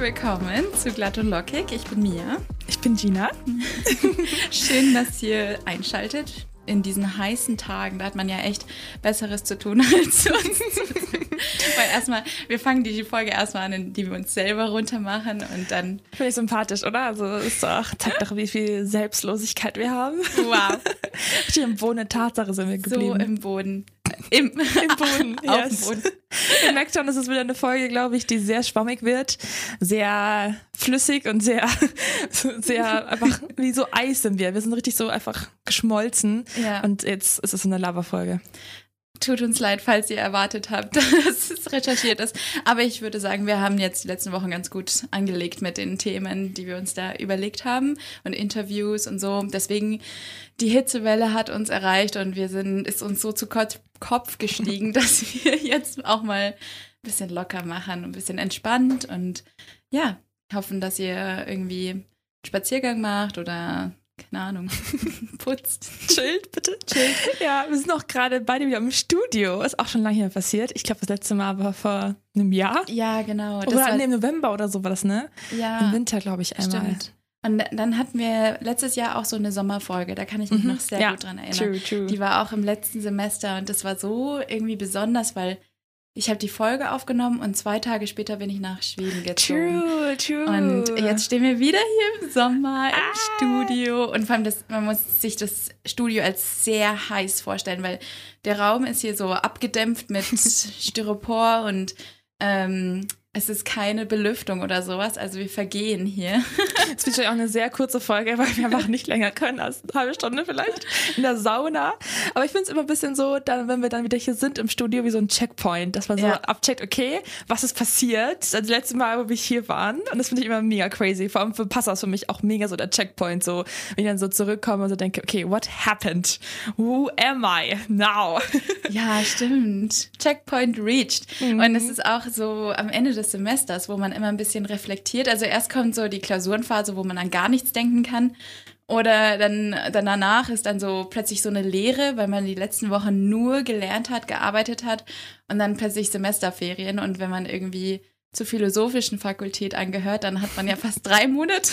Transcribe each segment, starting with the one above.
Willkommen zu Glatt und Lockig. Ich bin Mia. Ich bin Gina. Schön, dass ihr einschaltet in diesen heißen Tagen. Da hat man ja echt Besseres zu tun, als uns Weil erstmal, wir fangen die Folge erstmal an, indem wir uns selber runtermachen und dann. Finde ich sympathisch, oder? Also ist doch, zeigt doch, wie viel Selbstlosigkeit wir haben. Wow. Hier im Boden, Tatsache sind wir geblieben. So im Boden. Im, Im Boden. Auf dem Boden. Ihr merkt schon, es ist wieder eine Folge, glaube ich, die sehr schwammig wird, sehr flüssig und sehr, sehr einfach wie so Eis sind wir. Wir sind richtig so einfach geschmolzen. Ja. Und jetzt ist es eine Lava-Folge. Tut uns leid, falls ihr erwartet habt, dass es recherchiert ist. Aber ich würde sagen, wir haben jetzt die letzten Wochen ganz gut angelegt mit den Themen, die wir uns da überlegt haben und Interviews und so. Deswegen, die Hitzewelle hat uns erreicht und wir sind, ist uns so zu Kopf gestiegen, dass wir jetzt auch mal ein bisschen locker machen, ein bisschen entspannt und ja, hoffen, dass ihr irgendwie einen Spaziergang macht oder keine Ahnung, putzt. Chillt, bitte. Chillt. Ja, wir sind auch gerade beide wieder im Studio. Ist auch schon lange hier passiert. Ich glaube, das letzte Mal war vor einem Jahr. Ja, genau. oder war, im November oder so war das, ne? Ja. Im Winter, glaube ich, einmal. Stimmt. Und dann hatten wir letztes Jahr auch so eine Sommerfolge, da kann ich mich mhm. noch sehr ja, gut dran erinnern. True, true. Die war auch im letzten Semester und das war so irgendwie besonders, weil ich habe die Folge aufgenommen und zwei Tage später bin ich nach Schweden gezogen. True, true. Und jetzt stehen wir wieder hier im Sommer im ah. Studio. Und vor allem, das, man muss sich das Studio als sehr heiß vorstellen, weil der Raum ist hier so abgedämpft mit Styropor und ähm, es ist keine Belüftung oder sowas, also wir vergehen hier. Es wird ja auch eine sehr kurze Folge, weil wir einfach nicht länger können als eine halbe Stunde vielleicht in der Sauna. Aber ich finde es immer ein bisschen so, dann, wenn wir dann wieder hier sind im Studio, wie so ein Checkpoint, dass man so ja. abcheckt, okay, was ist passiert? Das letzte Mal, wo wir hier waren. Und das finde ich immer mega crazy. Vor allem für Passers für mich auch mega so der Checkpoint, so, wenn ich dann so zurückkomme und so denke, okay, what happened? Who am I now? Ja, stimmt. Checkpoint reached. Mhm. Und es ist auch so am Ende des des Semesters, wo man immer ein bisschen reflektiert. Also erst kommt so die Klausurenphase, wo man an gar nichts denken kann. Oder dann, dann danach ist dann so plötzlich so eine Lehre, weil man die letzten Wochen nur gelernt hat, gearbeitet hat und dann plötzlich Semesterferien. Und wenn man irgendwie zur philosophischen Fakultät angehört, dann hat man ja fast drei Monate.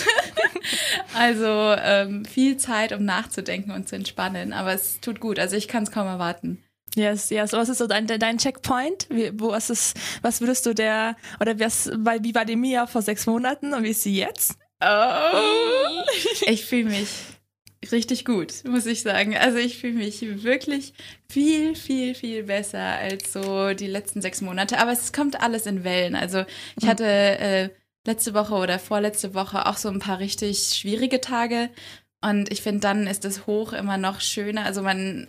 also ähm, viel Zeit, um nachzudenken und zu entspannen. Aber es tut gut. Also ich kann es kaum erwarten. Yes, yes. Was ist so dein, dein Checkpoint? Wie, wo ist es, was würdest du der, oder was, weil, wie war die Mia vor sechs Monaten und wie ist sie jetzt? Oh. Ich fühle mich richtig gut, muss ich sagen. Also ich fühle mich wirklich viel, viel, viel besser als so die letzten sechs Monate. Aber es kommt alles in Wellen. Also ich mhm. hatte äh, letzte Woche oder vorletzte Woche auch so ein paar richtig schwierige Tage. Und ich finde, dann ist das Hoch immer noch schöner. Also man,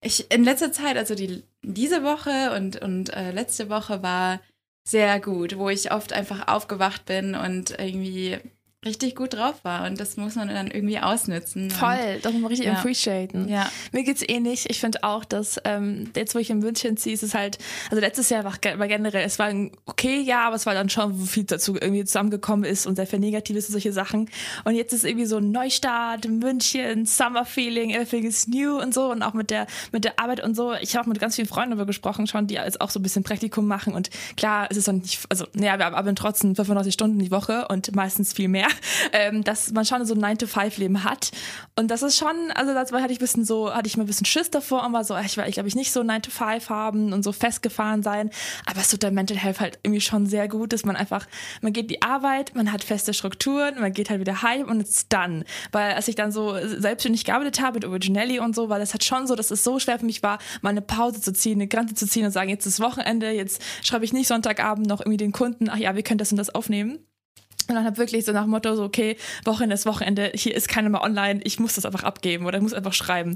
ich in letzter Zeit, also die, diese Woche und, und äh, letzte Woche war sehr gut, wo ich oft einfach aufgewacht bin und irgendwie richtig gut drauf war und das muss man dann irgendwie ausnutzen. Voll, das muss man richtig ja. appreciaten. Ja. Mir geht's ähnlich. Ich finde auch, dass ähm, jetzt, wo ich in München ziehe, ist es halt, also letztes Jahr war, war generell, es war ein okay Jahr, aber es war dann schon, wo viel dazu irgendwie zusammengekommen ist und sehr viel Negatives und solche Sachen. Und jetzt ist irgendwie so ein Neustart, München, Summer Feeling, everything is new und so und auch mit der, mit der Arbeit und so. Ich habe auch mit ganz vielen Freunden darüber gesprochen schon, die jetzt auch so ein bisschen Praktikum machen und klar, es ist dann nicht, also, naja, wir arbeiten trotzdem 95 Stunden die Woche und meistens viel mehr ähm, dass man schon so ein 9-to-5-Leben hat. Und das ist schon, also das hatte ich ein bisschen so, hatte ich mal ein bisschen Schiss davor und war so, ich will, ich glaube ich, nicht so 9-to-5 haben und so festgefahren sein. Aber es tut der Mental Health halt irgendwie schon sehr gut, dass man einfach, man geht die Arbeit, man hat feste Strukturen, man geht halt wieder heim und it's done. Weil als ich dann so selbstständig gearbeitet habe mit Originelli und so, weil das halt schon so, dass es so schwer für mich war, mal eine Pause zu ziehen, eine Grenze zu ziehen und sagen, jetzt ist Wochenende, jetzt schreibe ich nicht Sonntagabend noch irgendwie den Kunden, ach ja, wir können das und das aufnehmen. Und dann habe wirklich so nach dem Motto so, okay, Wochenende ist Wochenende, hier ist keiner mehr online, ich muss das einfach abgeben oder ich muss einfach schreiben.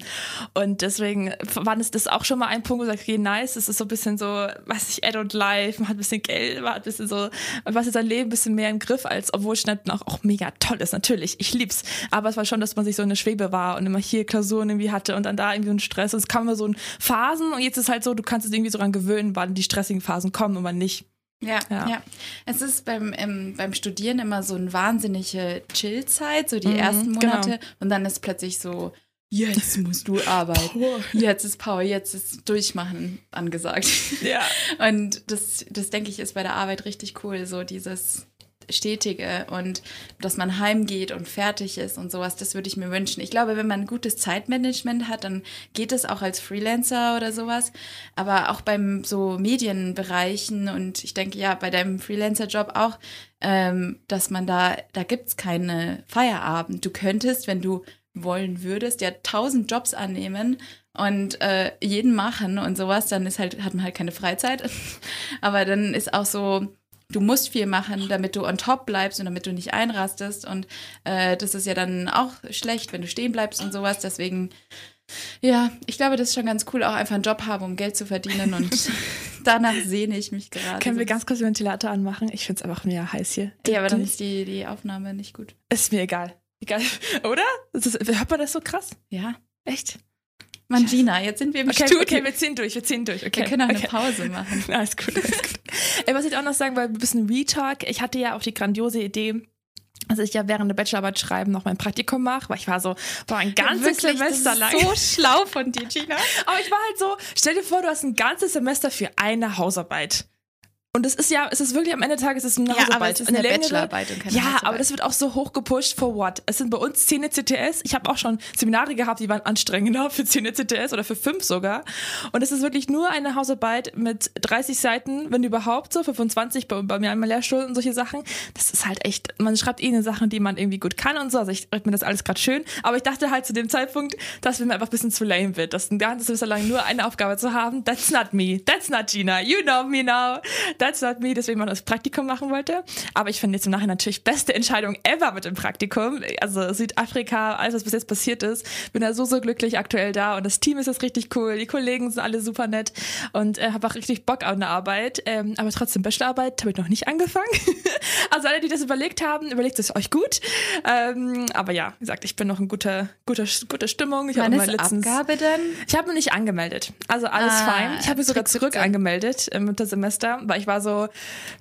Und deswegen war das, auch schon mal ein Punkt, wo ich sage, okay, nice, es ist so ein bisschen so, weiß ich, adult life, man hat ein bisschen Geld, man hat ein bisschen so, man weiß jetzt sein Leben ein bisschen mehr im Griff, als obwohl es dann auch, auch mega toll ist, natürlich, ich lieb's. Aber es war schon, dass man sich so in der Schwebe war und immer hier Klausuren irgendwie hatte und dann da irgendwie so ein Stress. Und es kam immer so in Phasen und jetzt ist halt so, du kannst es irgendwie so dran gewöhnen, wann die stressigen Phasen kommen und wann nicht. Ja, ja, ja. Es ist beim, im, beim Studieren immer so eine wahnsinnige Chillzeit, so die mhm, ersten genau. Monate. Genau. Und dann ist plötzlich so, jetzt musst du arbeiten. Power. Jetzt ist Power, jetzt ist Durchmachen angesagt. Ja. Und das, das denke ich, ist bei der Arbeit richtig cool, so dieses stetige und dass man heimgeht und fertig ist und sowas, das würde ich mir wünschen. Ich glaube, wenn man ein gutes Zeitmanagement hat, dann geht es auch als Freelancer oder sowas. Aber auch beim so Medienbereichen und ich denke ja, bei deinem Freelancer-Job auch, ähm, dass man da, da gibt's keine Feierabend. Du könntest, wenn du wollen würdest, ja tausend Jobs annehmen und äh, jeden machen und sowas, dann ist halt, hat man halt keine Freizeit. Aber dann ist auch so, du musst viel machen, damit du on top bleibst und damit du nicht einrastest. Und äh, das ist ja dann auch schlecht, wenn du stehen bleibst und sowas. Deswegen, ja, ich glaube, das ist schon ganz cool, auch einfach einen Job haben, um Geld zu verdienen. Und danach sehne ich mich gerade. Können wir ganz kurz den Ventilator anmachen? Ich finde es einfach mega heiß hier. Ja, aber dann ist die, die Aufnahme nicht gut. Ist mir egal. Egal, oder? Ist, hört man das so krass? Ja. Echt? Mann, Gina, jetzt sind wir im Okay, Studio. okay, wir ziehen durch, wir ziehen durch. Okay. wir können auch okay. eine Pause machen. Alles gut, alles gut. Ey, was ich auch noch sagen wollte, ein bisschen Retalk. Ich hatte ja auch die grandiose Idee, dass ich ja während der Bachelorarbeit schreiben noch mein Praktikum mache, weil ich war so, boah, ein ganzes Wirklich, Semester das lang. ist so schlau von dir, Gina. Aber ich war halt so, stell dir vor, du hast ein ganzes Semester für eine Hausarbeit. Und es ist ja, es ist wirklich am Ende des Tages es ist eine Ja, aber Hausarbeit. es ist eine eine Bachelorarbeit und keine Ja, Hausarbeit. aber das wird auch so hoch gepusht for what? Es sind bei uns 10 CTS. Ich habe auch schon Seminare gehabt, die waren anstrengender für 10 CTS oder für 5 sogar. Und es ist wirklich nur eine Hausarbeit mit 30 Seiten, wenn überhaupt so, 25 bei, bei mir einmal Lehrstuhl und solche Sachen. Das ist halt echt, man schreibt eh eine Sachen, die man irgendwie gut kann und so. Also ich rede mir das alles gerade schön. Aber ich dachte halt zu dem Zeitpunkt, dass mir einfach ein bisschen zu lame wird. Das ein ganzes Semester lang nur eine Aufgabe zu haben, that's not me. That's not Gina. You know me now. That's not me. Deswegen man das Praktikum machen wollte. Aber ich finde jetzt im Nachhinein natürlich beste Entscheidung ever mit dem Praktikum. Also Südafrika, alles was bis jetzt passiert ist. Bin da so, so glücklich aktuell da und das Team ist jetzt richtig cool. Die Kollegen sind alle super nett und äh, habe auch richtig Bock auf eine Arbeit. Ähm, aber trotzdem Bachelorarbeit habe ich noch nicht angefangen. also alle, die das überlegt haben, überlegt es euch gut. Ähm, aber ja, wie gesagt, ich bin noch in guter, guter, guter Stimmung. Ich habe letztens Abgabe dann? ich habe mich nicht angemeldet. Also alles Ah, fein. Ich habe mich sogar zurück 17. angemeldet im Wintersemester, weil ich war so,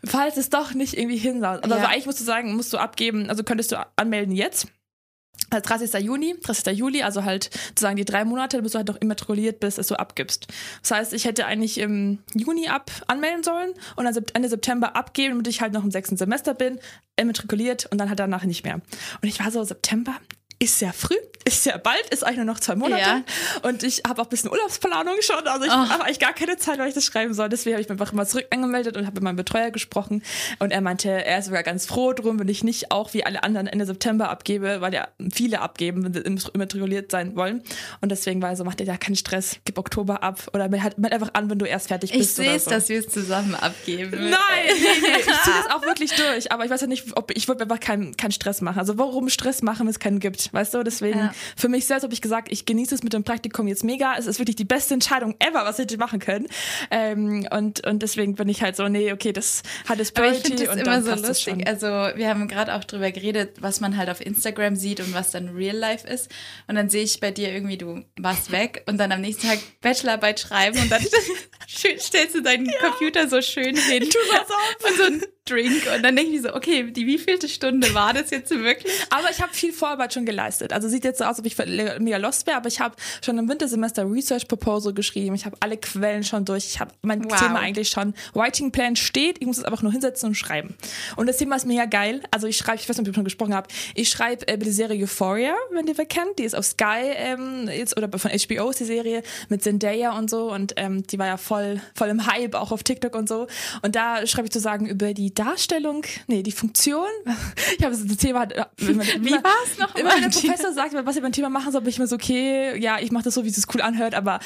falls es doch nicht irgendwie hinsaut. Also, Ja. also eigentlich musst du sagen, musst du abgeben, also könntest du anmelden jetzt. Also 30. Juni, 30. Juli, also halt sozusagen die drei Monate, bis du halt noch immatrikuliert bist, dass du abgibst. Das heißt, ich hätte eigentlich im Juni ab anmelden sollen und dann Ende September abgeben, damit ich halt noch im sechsten Semester bin, immatrikuliert und dann halt danach nicht mehr. Und ich war so, September ist sehr früh, ist sehr bald, ist eigentlich nur noch zwei Monate. Ja. Und ich habe auch ein bisschen Urlaubsplanung schon. Also ich Oh. habe eigentlich gar keine Zeit, weil ich das schreiben soll. Deswegen habe ich mich einfach immer zurück angemeldet und habe mit meinem Betreuer gesprochen. Und er meinte, er ist sogar ganz froh drum, wenn ich nicht auch wie alle anderen Ende September abgebe, weil ja viele abgeben, wenn sie im- immatrikuliert sein wollen. Und deswegen war er so, macht dir da keinen Stress, gib Oktober ab oder meld halt einfach an, wenn du erst fertig Ich bist. sehe oder es, so. dass wir es zusammen abgeben. Nein, nee, nee, ich ziehe das auch wirklich durch. Aber ich weiß ja nicht, ob ich wollte mir einfach keinen keinen Stress machen. Also warum Stress machen, wenn es keinen gibt, weißt du? Deswegen Ja. für mich selbst habe ich gesagt, ich genieße es mit dem Praktikum jetzt mega. Es ist wirklich die beste Entscheidung ever, was ich hätte machen können. Ähm, und und deswegen bin ich halt so, nee, okay, das hat es ich Priority und immer dann so passt das schon. lustig. Also wir haben gerade auch drüber geredet, was man halt auf Instagram sieht und was dann Real Life ist. Und dann sehe ich bei dir irgendwie, du warst weg und dann am nächsten Tag Bachelorarbeit schreiben und dann stellst du deinen Computer so schön hin. tu das auf. Und so ein Drink. Und dann denke ich so, okay, die wievielte Stunde war das jetzt wirklich? Aber ich habe viel Vorarbeit schon geleistet. Also sieht jetzt so aus, als ob ich mega lost wäre, aber ich habe schon im Wintersemester Research Proposal geschrieben. Ich habe alle Quellen schon durch. Ich habe mein Wow. Thema eigentlich schon. Writing Plan steht. Ich muss es einfach nur hinsetzen und schreiben. Und das Thema ist mega geil. Also ich schreibe, ich weiß nicht, ob ich schon gesprochen habe. Ich schreibe äh, über die Serie Euphoria, wenn ihr wer kennt. Die ist auf Sky ähm, jetzt oder von HBO ist die Serie mit Zendaya und so. Und ähm, die war ja voll, voll im Hype, auch auf TikTok und so. Und da schreibe ich sozusagen über die Darstellung, nee, die Funktion. Ich habe ein Thema. äh, Wie Wie war es noch Immer wenn der Professor sagt, was ich beim Thema machen soll, bin ich mir so, okay, ja, ich mache das so, wie es cool anhört, aber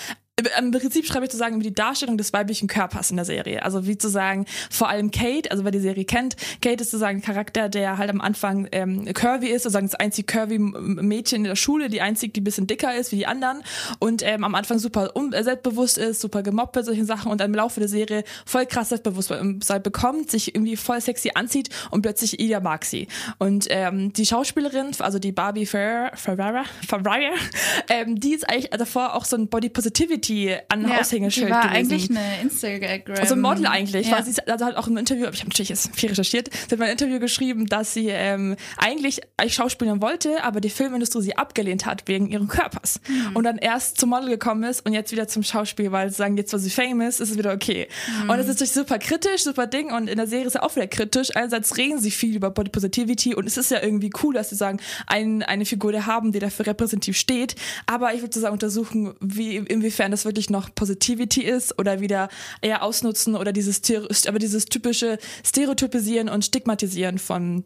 im Prinzip schreibe ich zu sagen über die Darstellung des weiblichen Körpers in der Serie. Also wie zu sagen, vor allem Kate, also wer die Serie kennt, Kate ist sozusagen ein Charakter, der halt am Anfang ähm, curvy ist, sozusagen das einzig curvy Mädchen in der Schule, die einzig, die ein bisschen dicker ist wie die anderen und ähm, am Anfang super äh, selbstbewusst ist, super gemobbt bei solchen Sachen und im Laufe der Serie voll krass Selbstbewusstsein bekommt, sich irgendwie voll sexy anzieht und plötzlich Ida mag sie. Und ähm, die Schauspielerin, also die Barbie Ferrer, Ferrara, Ferrara ähm, die ist eigentlich davor auch so ein Body Positivity Positivity an Ja, Aushängeschild die war gewesen. eigentlich eine Instagram. Also Model eigentlich. Ja. Sie also halt auch im Interview, ich habe natürlich jetzt viel recherchiert, sie hat mal ein Interview geschrieben, dass sie ähm, eigentlich Schauspielerin wollte, aber die Filmindustrie sie abgelehnt hat wegen ihren Körpers. Mhm. Und dann erst zum Model gekommen ist und jetzt wieder zum Schauspiel, weil sie sagen, jetzt wo sie famous, ist es wieder okay. Mhm. Und es ist natürlich super kritisch, super Ding und in der Serie ist ja auch wieder kritisch. Einerseits reden sie viel über Body Positivity und es ist ja irgendwie cool, dass sie sagen, ein, eine Figur der haben, die dafür repräsentativ steht. Aber ich würde sozusagen untersuchen, wie, inwiefern das wirklich noch Positivity ist oder wieder eher ausnutzen oder dieses, aber dieses typische Stereotypisieren und Stigmatisieren von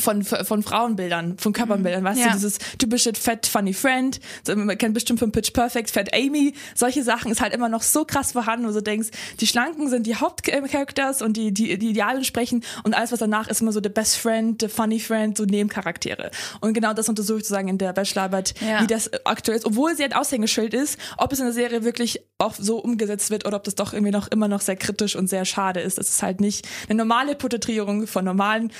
von, von Frauenbildern, von Körperbildern, weißt Ja. du, dieses typische Fat Funny Friend, so, man kennt bestimmt von Pitch Perfect, Fat Amy, solche Sachen ist halt immer noch so krass vorhanden, wo du denkst, die Schlanken sind die Hauptcharacters und die, die, die Idealen sprechen und alles, was danach ist, immer so der Best Friend, der Funny Friend, so Nebencharaktere. Und genau das untersuche ich sozusagen in der Bachelorarbeit, Ja. wie das aktuell ist, obwohl sie ein Aushängeschild ist, ob es in der Serie wirklich auch so umgesetzt wird oder ob das doch irgendwie noch immer noch sehr kritisch und sehr schade ist. es halt nicht eine normale Porträtierung von normalen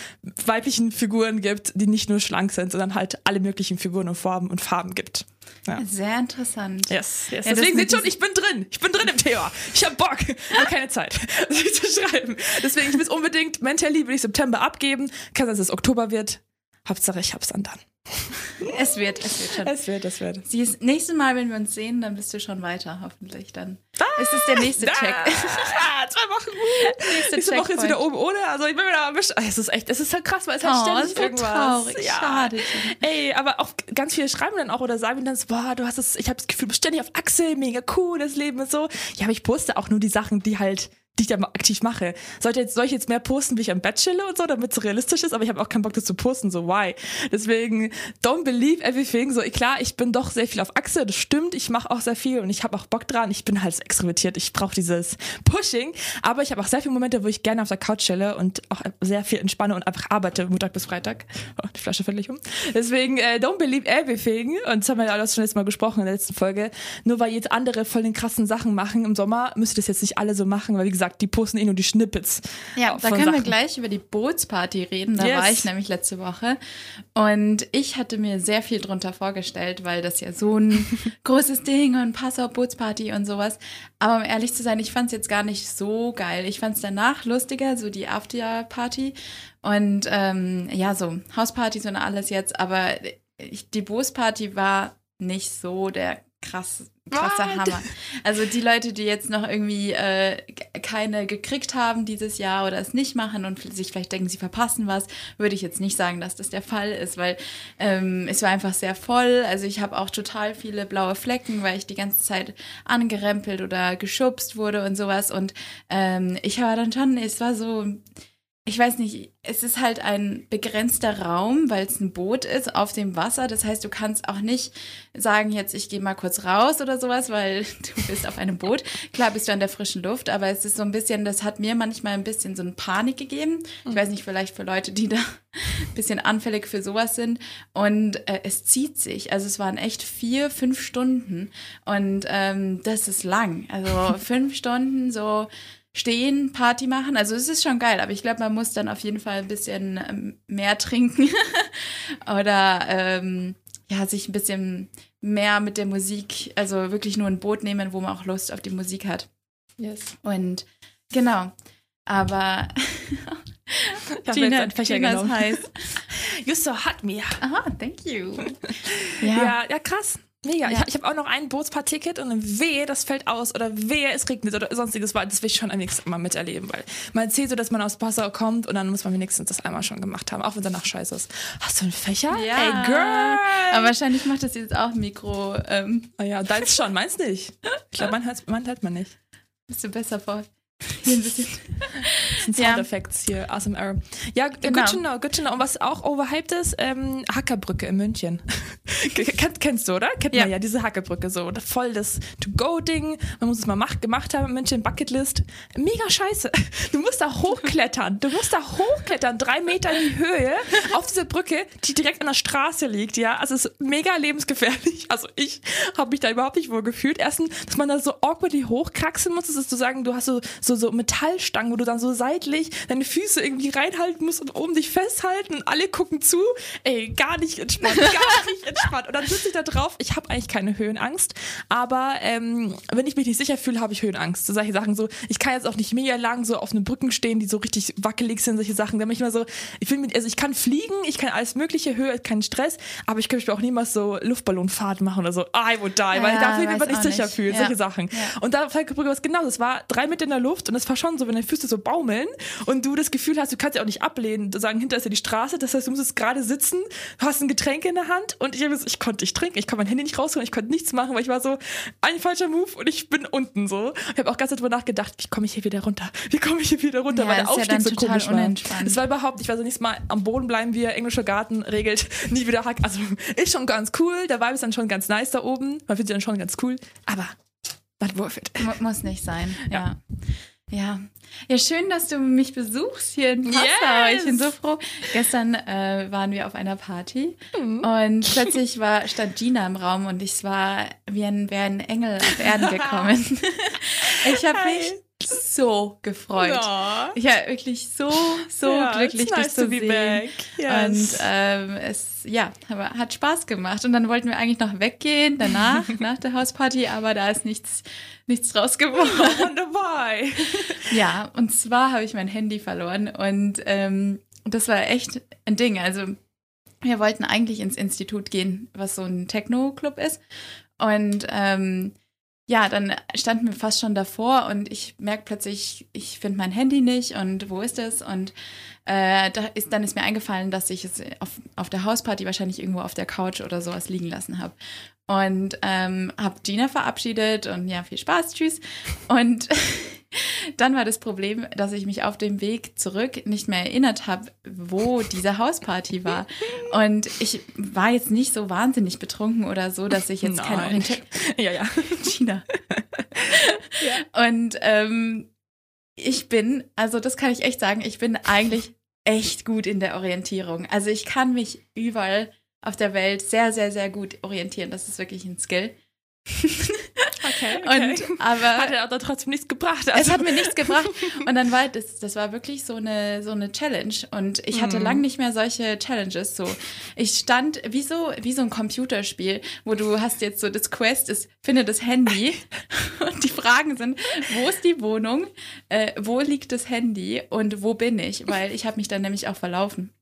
weiblichen Figuren gibt, die nicht nur schlank sind, sondern halt alle möglichen Figuren und Formen und Farben gibt. Ja. Sehr interessant. Yes, yes. Ja, Deswegen seht schon, ich bin drin. Ich bin drin im Thema. Ich habe Bock. Aber keine Zeit, das zu schreiben. Deswegen, ich es unbedingt mentally will ich September abgeben. Kann sein, dass es Oktober wird. Hauptsache, ich hab's dann dann. Es wird, es wird schon. Es wird, es wird. Sie ist, nächstes Mal, wenn wir uns sehen, dann bist du schon weiter, hoffentlich. Dann ist es der nächste Check. Ah, zwei Wochen. Nächste Nächste Woche ist Checkpoint. wieder oben ohne. Also ich bin wieder erwischt. Ah, Es ist echt, es ist halt krass, weil es halt Oh, ständig so irgendwas. traurig. Schade. Ey, aber auch ganz viele schreiben dann auch oder sagen dann so, boah, du hast es, ich habe das Gefühl, du bist ständig auf Achse, mega cool, das Leben ist so. Ja, aber ich poste auch nur die Sachen, die halt die ich da mal aktiv mache. Sollte jetzt, soll ich jetzt mehr posten, wie ich am Bett chille und so, damit es realistisch ist, aber ich habe auch keinen Bock, das zu posten, so why? Deswegen, don't believe everything. So, klar, ich bin doch sehr viel auf Achse, das stimmt, ich mache auch sehr viel und ich habe auch Bock dran. Ich bin halt so extrovertiert, ich brauche dieses Pushing, aber ich habe auch sehr viele Momente, wo ich gerne auf der Couch chille und auch sehr viel entspanne und einfach arbeite, Montag bis Freitag. Oh, die Flasche fällt um. Deswegen, äh, don't believe everything. Und das haben wir ja alles schon letztes Mal besprochen in der letzten Folge. Nur weil jetzt andere voll den krassen Sachen machen im Sommer, müsst ihr das jetzt nicht alle so machen, weil wie gesagt, die posten eh nur die Snippets. Ja, da können wir Sachen. gleich über die Bootsparty reden. Da Yes. war ich nämlich letzte Woche. Und ich hatte mir sehr viel drunter vorgestellt, weil das ja so ein großes Ding und Passau Bootsparty und sowas. Aber um ehrlich zu sein, ich fand es jetzt gar nicht so geil. Ich fand es danach lustiger, so die After-Party. Und ähm, ja, so Hauspartys und alles jetzt. Aber ich, die Bootsparty war nicht so der krass, krasse What? Hammer. Also die Leute, die jetzt noch irgendwie äh, keine gekriegt haben dieses Jahr oder es nicht machen und sich vielleicht denken, sie verpassen was, würde ich jetzt nicht sagen, dass das der Fall ist, weil ähm, es war einfach sehr voll. Also ich habe auch total viele blaue Flecken, weil ich die ganze Zeit angerempelt oder geschubst wurde und sowas. Und ähm, ich war dann schon, es war so, ich weiß nicht, es ist halt ein begrenzter Raum, weil es ein Boot ist auf dem Wasser. Das heißt, du kannst auch nicht sagen, jetzt ich gehe mal kurz raus oder sowas, weil du bist auf einem Boot. Klar bist du an der frischen Luft, aber es ist so ein bisschen, das hat mir manchmal ein bisschen so eine Panik gegeben. Ich weiß nicht, vielleicht für Leute, die da ein bisschen anfällig für sowas sind. Und äh, es zieht sich. Also es waren echt vier, fünf Stunden. Und ähm, das ist lang. Also fünf Stunden so stehen, Party machen. Also es ist schon geil, aber ich glaube, man muss dann auf jeden Fall ein bisschen ähm, mehr trinken oder ähm, ja, sich ein bisschen mehr mit der Musik, also wirklich nur ein Boot nehmen, wo man auch Lust auf die Musik hat. Yes. Und genau, aber Ich habe jetzt Fächer Gina ist heiß. You so hot me. Aha, thank you. Ja, ja, krass. Mega. Ja. Ich, ich habe auch noch ein Bootspaar-Ticket und wehe, das fällt aus oder wehe, es regnet oder sonstiges. Das will ich schon am nächsten Mal miterleben, weil man erzählt so, dass man aus Passau kommt und dann muss man wenigstens das einmal schon gemacht haben, auch wenn danach scheiße ist. Hast du einen Fächer? Ja. Hey, Girl! Aber wahrscheinlich macht das jetzt auch Mikro. Ähm, Oh ja, deins schon, meins nicht. Ich glaube, mein, mein hört man nicht. bist du besser vor? Hier ein bisschen. Das sind Ja. Hier, ASMR. Ja, Genau. good to know, good to know. Und was auch overhyped ist, ähm, Hackerbrücke in München. Kennst du, oder? Kennt Ja. man ja, diese Hackerbrücke so. Voll das To-Go-Ding. Man muss es mal mach, gemacht haben in München, Bucketlist. Mega scheiße. Du musst da hochklettern. Du musst da hochklettern, drei Meter in die Höhe, auf diese Brücke, die direkt an der Straße liegt, ja. Also es ist mega lebensgefährlich. Also ich habe mich da überhaupt nicht wohl gefühlt. Erstens, dass man da so awkwardly hochkraxeln muss, das ist zu sagen, du hast so, so, so Metallstangen, wo du dann so seitlich deine Füße irgendwie reinhalten musst und oben dich festhalten und alle gucken zu. Ey, gar nicht entspannt, gar nicht entspannt. Und dann sitze ich da drauf. Ich habe eigentlich keine Höhenangst, aber ähm, wenn ich mich nicht sicher fühle, habe ich Höhenangst. So solche Sachen so. Ich kann jetzt auch nicht mega lang so auf einen Brücken stehen, die so richtig wackelig sind, solche Sachen. Da bin ich immer so, ich will mit, also ich kann fliegen, ich kann alles mögliche, Höhe, keinen Stress, aber ich könnte auch niemals so Luftballonfahrt machen oder so. I would die, ja, weil dafür will man nicht sicher fühlen, ja. solche Sachen. Ja. Und da fällt was genau, das war drei Meter in der Luft und das war schon so, wenn deine Füße so baumeln und du das Gefühl hast, du kannst ja auch nicht ablehnen, sagen, hinter ist ja die Straße, das heißt, du musst jetzt gerade sitzen, hast ein Getränk in der Hand und ich, ich konnte nicht trinken, ich konnte mein Handy nicht rausholen, ich konnte nichts machen, weil ich war so, ein falscher Move und ich bin unten so. Ich habe auch ganz darüber nachgedacht, wie komme ich hier wieder runter? Wie komme ich hier wieder runter? Ja, weil der Aufstieg so komisch war. Es war überhaupt, ich war so nächstes Mal am Boden bleiben wir, englischer Garten regelt, nie wieder Hack. Also ist schon ganz cool, der Vibe ist dann schon ganz nice da oben, man findet dann schon ganz cool, aber not worth it. Muss nicht sein, ja. ja. Ja, schön, dass du mich besuchst hier in Passau. Yes. Ich bin so froh. Gestern äh, waren wir auf einer Party mhm. und plötzlich war, stand Gina im Raum und ich war wie ein, wie ein Engel auf Erden gekommen. ich habe mich so gefreut. Ja. Ich war wirklich so, so ja, glücklich, nice dich zu sehen. Yes. Und ähm, es ja, aber hat Spaß gemacht. Und dann wollten wir eigentlich noch weggehen danach, nach der Hausparty, aber da ist nichts, nichts draus geworden. dabei. ja, und zwar habe ich mein Handy verloren und ähm, das war echt ein Ding. Also wir wollten eigentlich ins Institut gehen, was so ein Techno-Club ist. Und ähm, ja, dann standen wir fast schon davor und ich merke plötzlich, ich finde mein Handy nicht und wo ist es? Und äh, da ist, dann ist mir eingefallen, dass ich es auf, auf der Hausparty wahrscheinlich irgendwo auf der Couch oder sowas liegen lassen habe. Und ähm, habe Gina verabschiedet und ja, viel Spaß, tschüss. Und dann war das Problem, dass ich mich auf dem Weg zurück nicht mehr erinnert habe, wo diese Hausparty war. Und ich war jetzt nicht so wahnsinnig betrunken oder so, dass ich jetzt keine Orientierung. Ja, ja. Gina. ja. Und ähm, ich bin, also das kann ich echt sagen, ich bin eigentlich echt gut in der Orientierung. Also ich kann mich überall auf der Welt sehr, sehr, sehr gut orientieren. Das ist wirklich ein Skill. Okay, okay. Und, aber hat er aber trotzdem nichts gebracht. Also. Es hat mir nichts gebracht. Und dann war das, das war wirklich so eine, so eine Challenge. Und ich hatte mm. lang nicht mehr solche Challenges. So, ich stand wie so, wie so ein Computerspiel, wo du hast jetzt so das Quest ist, finde das Handy. und die Fragen sind, wo ist die Wohnung? Äh, wo liegt das Handy? Und wo bin ich? Weil ich habe mich dann nämlich auch verlaufen.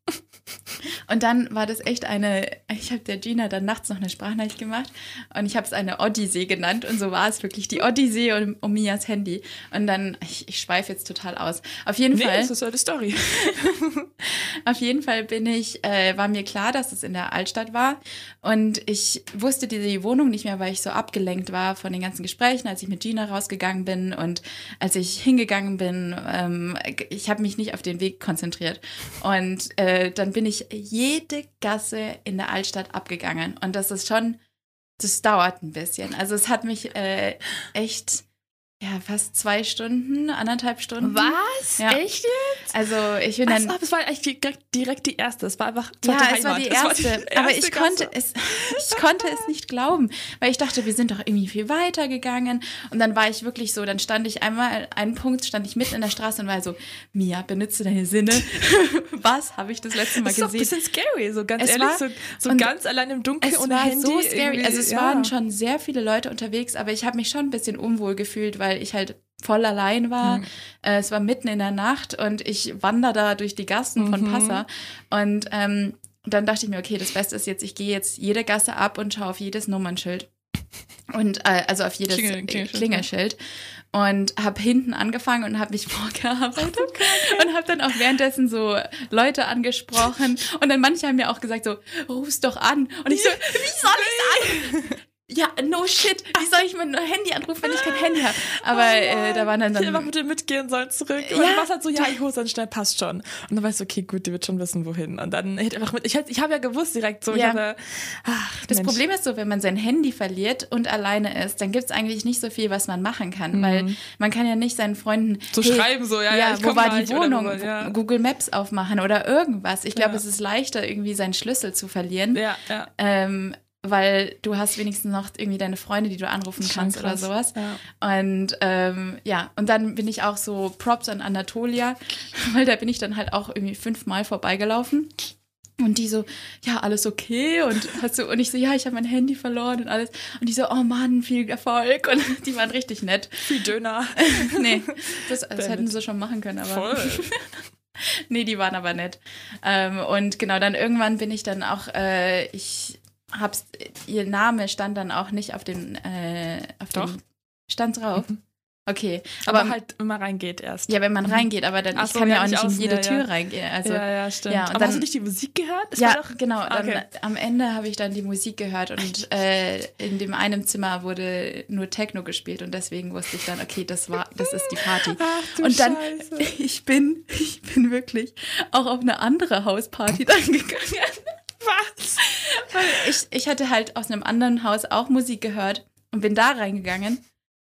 Und dann war das echt eine, ich habe der Gina dann nachts noch eine Sprachnachricht gemacht und ich habe es eine Odyssee genannt und so war es wirklich, die Odyssee um, um Mias Handy. Und dann, ich, ich schweife jetzt total aus. Auf jeden nee, Fall. das ist eine Story. auf jeden Fall bin ich, äh, war mir klar, dass es in der Altstadt war und ich wusste die Wohnung nicht mehr, weil ich so abgelenkt war von den ganzen Gesprächen, als ich mit Gina rausgegangen bin und als ich hingegangen bin. Ähm, ich habe mich nicht auf den Weg konzentriert und äh, äh, dann bin ich jede Gasse in der Altstadt abgegangen. Und das ist schon, das dauert ein bisschen. Also es hat mich äh, echt ja, fast zwei Stunden, anderthalb Stunden. Was? Ja. Echt jetzt? Also ich bin dann. Also, das war eigentlich direkt, die erste. Es war einfach ja, es war die erste. War die erste aber ich konnte es, ich konnte es nicht glauben, weil ich dachte, wir sind doch irgendwie viel weiter gegangen. Und dann war ich wirklich so, dann stand ich einmal, einen Punkt stand ich mitten in der Straße und war so, Mia, benutze deine Sinne. Was habe ich das letzte Mal das ist gesehen? Ist ein bisschen scary, so ganz es ehrlich, war, so, so ganz allein im Dunkeln es war Handy. so scary. Also es ja. waren schon sehr viele Leute unterwegs, aber ich habe mich schon ein bisschen unwohl gefühlt, weil weil ich halt voll allein war. Mhm. Äh, es war mitten in der Nacht und ich wandere da durch die Gassen von mhm. Passa. Und ähm, dann dachte ich mir, okay, das Beste ist jetzt, ich gehe jetzt jede Gasse ab und schaue auf jedes Nummernschild. Und äh, also auf jedes Klingel, Klingelschild. Klingerschild. Und habe hinten angefangen und habe mich vorgearbeitet oh, und habe dann auch währenddessen so Leute angesprochen und dann manche haben mir auch gesagt so ruf's doch an und ich so wie soll ich's an ja, no shit. Wie soll ich mein Handy anrufen, wenn ich kein Handy habe? Aber oh äh, da waren dann. dann ich hätte dir mitgehen sollen zurück. Und ja. war halt so, ja, ich hole dann schnell, passt schon. Und dann weißt du, okay, gut, die wird schon wissen, wohin. Und dann hätte einfach mit. Ich, ich habe ja gewusst direkt so. Ja. Hatte, ach, das Mensch. Problem ist so, wenn man sein Handy verliert und alleine ist, dann gibt es eigentlich nicht so viel, was man machen kann. Mhm. Weil man kann ja nicht seinen Freunden. So hey, schreiben, so, ja, ja, ja wo war die Wohnung? Wo, ja. Google Maps aufmachen oder irgendwas. Ich glaube, es ist leichter, irgendwie seinen Schlüssel zu verlieren. Ja, ja. Ähm, weil du hast wenigstens noch irgendwie deine Freunde, die du anrufen kannst oder sowas. ja. Und ähm, ja, und dann bin ich auch so Props an Anatolia, weil da bin ich dann halt auch irgendwie fünfmal vorbeigelaufen. Und die so, ja, alles okay? Und hast du, und ich so, ja, ich habe mein Handy verloren und alles. Und die so, oh Mann, viel Erfolg. Und die waren richtig nett. Viel Döner. nee, das, das hätten sie schon machen können, aber. Voll. nee, die waren aber nett. Ähm, und genau, dann irgendwann bin ich dann auch, äh, ich hab's, ihr Name stand dann auch nicht auf dem, äh, auf Doch. dem, stand drauf. Okay, Aber, aber, halt, wenn man reingeht erst. ja, wenn man reingeht, aber dann, Ach ich so, kann ja, ja auch nicht nicht in außen, jede ja, Tür ja. reingehen. Also, ja, ja, stimmt. ja, und Aber dann- hast du nicht die Musik gehört? Das ja, genau. Ah, Dann, okay. Am Ende habe ich dann die Musik gehört und äh, in dem einen Zimmer wurde nur Techno gespielt und deswegen wusste ich dann, okay, das war, das ist die Party. Ach, du und dann, Scheiße. ich bin, ich bin wirklich auch auf eine andere Hausparty dann gegangen. Was? Ich, ich hatte halt aus einem anderen Haus auch Musik gehört und bin da reingegangen.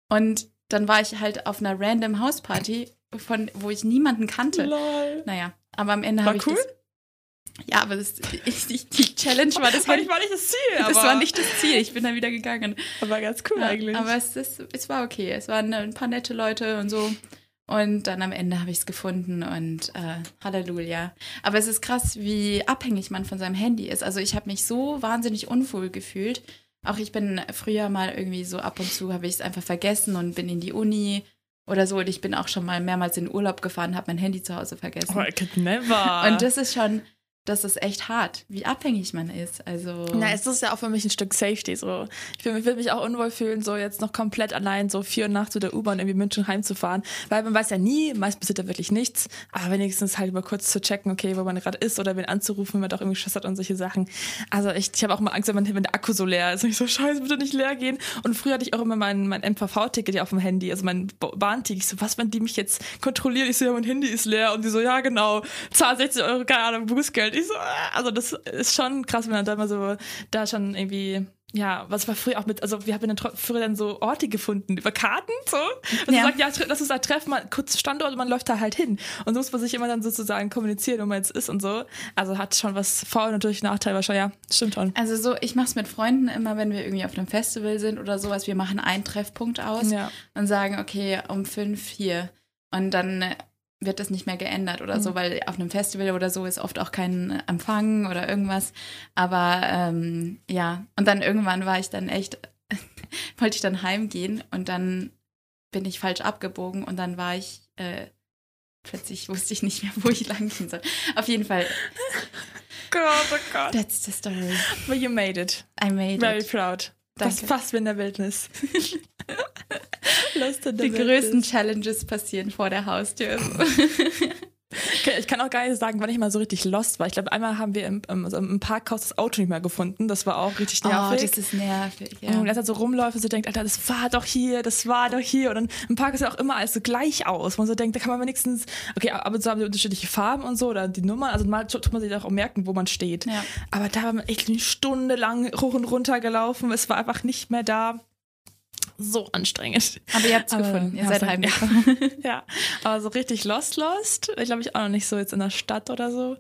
Und dann war ich halt auf einer random Hausparty, von, wo ich niemanden kannte. Lol. Naja, aber am Ende War habe ich cool? das. Ja, aber das, ich, ich, die Challenge war das, Das war nicht das Ziel, das war nicht das Ziel. Ich bin dann wieder gegangen. aber ganz cool Ja, eigentlich. aber es, ist, es war okay. Es waren ein paar nette Leute und so. Und dann am Ende habe ich es gefunden und äh, Halleluja. Aber es ist krass, wie abhängig man von seinem Handy ist. Also ich habe mich so wahnsinnig unwohl gefühlt. Auch ich bin früher mal irgendwie so ab und zu habe ich es einfach vergessen und bin in die Uni oder so. Und ich bin auch schon mal mehrmals in Urlaub gefahren, habe mein Handy zu Hause vergessen. oh, I could never. Und das ist schon, das ist echt hart, wie abhängig man ist. Also Na, es ist ja auch für mich ein Stück Safety. So. Ich will, mich auch unwohl fühlen, so jetzt noch komplett allein so vier Uhr nachts zu der U-Bahn irgendwie München heimzufahren. Weil man weiß ja nie, meist passiert da wirklich nichts. Aber wenigstens halt mal kurz zu checken, okay, wo man gerade ist oder wen anzurufen, wenn man doch irgendwie Schiss hat und solche Sachen. Also ich, ich habe auch mal Angst, wenn, man, wenn der Akku so leer ist. Und ich so, scheiße, bitte nicht leer gehen. Und früher hatte ich auch immer mein, mein MVV-Ticket auf dem Handy, also mein Ba- Bahnticket. Ich so, was, wenn die mich jetzt kontrollieren? Ich so, ja, mein Handy ist leer. Und die so, ja, genau, zahl 60 Euro, keine Ahnung, Bußgeld. Ich so, äh, also das ist schon krass, wenn man da mal so, da schon irgendwie, ja, was war früher auch mit, also wir haben dann früher dann so Orte gefunden, über Karten, so. Und Ja. sagt, ja, lass uns da treffen, mal kurz Standort und man läuft da halt hin. Und so muss man sich immer dann sozusagen kommunizieren, wo man jetzt ist und so. Also hat schon was Vor- und natürlich Nachteil wahrscheinlich, ja, stimmt schon. Also so, ich mache es mit Freunden immer, wenn wir irgendwie auf einem Festival sind oder sowas. Wir machen einen Treffpunkt aus Ja. und sagen, okay, um fünf hier. Und dann wird das nicht mehr geändert oder so, Mhm. weil auf einem Festival oder so ist oft auch kein Empfang oder irgendwas. Aber ähm, ja, und dann irgendwann war ich dann echt, wollte ich dann heimgehen und dann bin ich falsch abgebogen und dann war ich, äh, plötzlich wusste ich nicht mehr, wo ich lang gehen soll. Auf jeden Fall, Gott, oh Gott. that's the story. But you made it. I made Very it. proud. Das Danke. fast wie in der Wildnis. Lost in der Die größten Wildnis. Challenges passieren vor der Haustür. Ich kann auch gar nicht sagen, wann ich mal so richtig lost war. Ich glaube, einmal haben wir im, also im Parkhaus das Auto nicht mehr gefunden. Das war auch richtig oh, nervig. das ist nervig. Und Ja. als er so rumläuft und so denkt, Alter, das war doch hier, das war doch hier. Und dann im Park ist ja auch immer alles so gleich aus. Man so denkt, da kann man wenigstens, okay, ab und zu haben die unterschiedliche Farben und so oder die Nummern. Also mal tut man sich auch merken, wo man steht. Ja. Aber da war man echt eine Stunde lang hoch und runter gelaufen. Es war einfach nicht mehr da. So anstrengend. Aber ihr habt es gefunden. Ihr ja, seid es- heimgekommen. Ja, aber so richtig lost, lost, glaube ich auch noch nicht so jetzt in der Stadt oder so.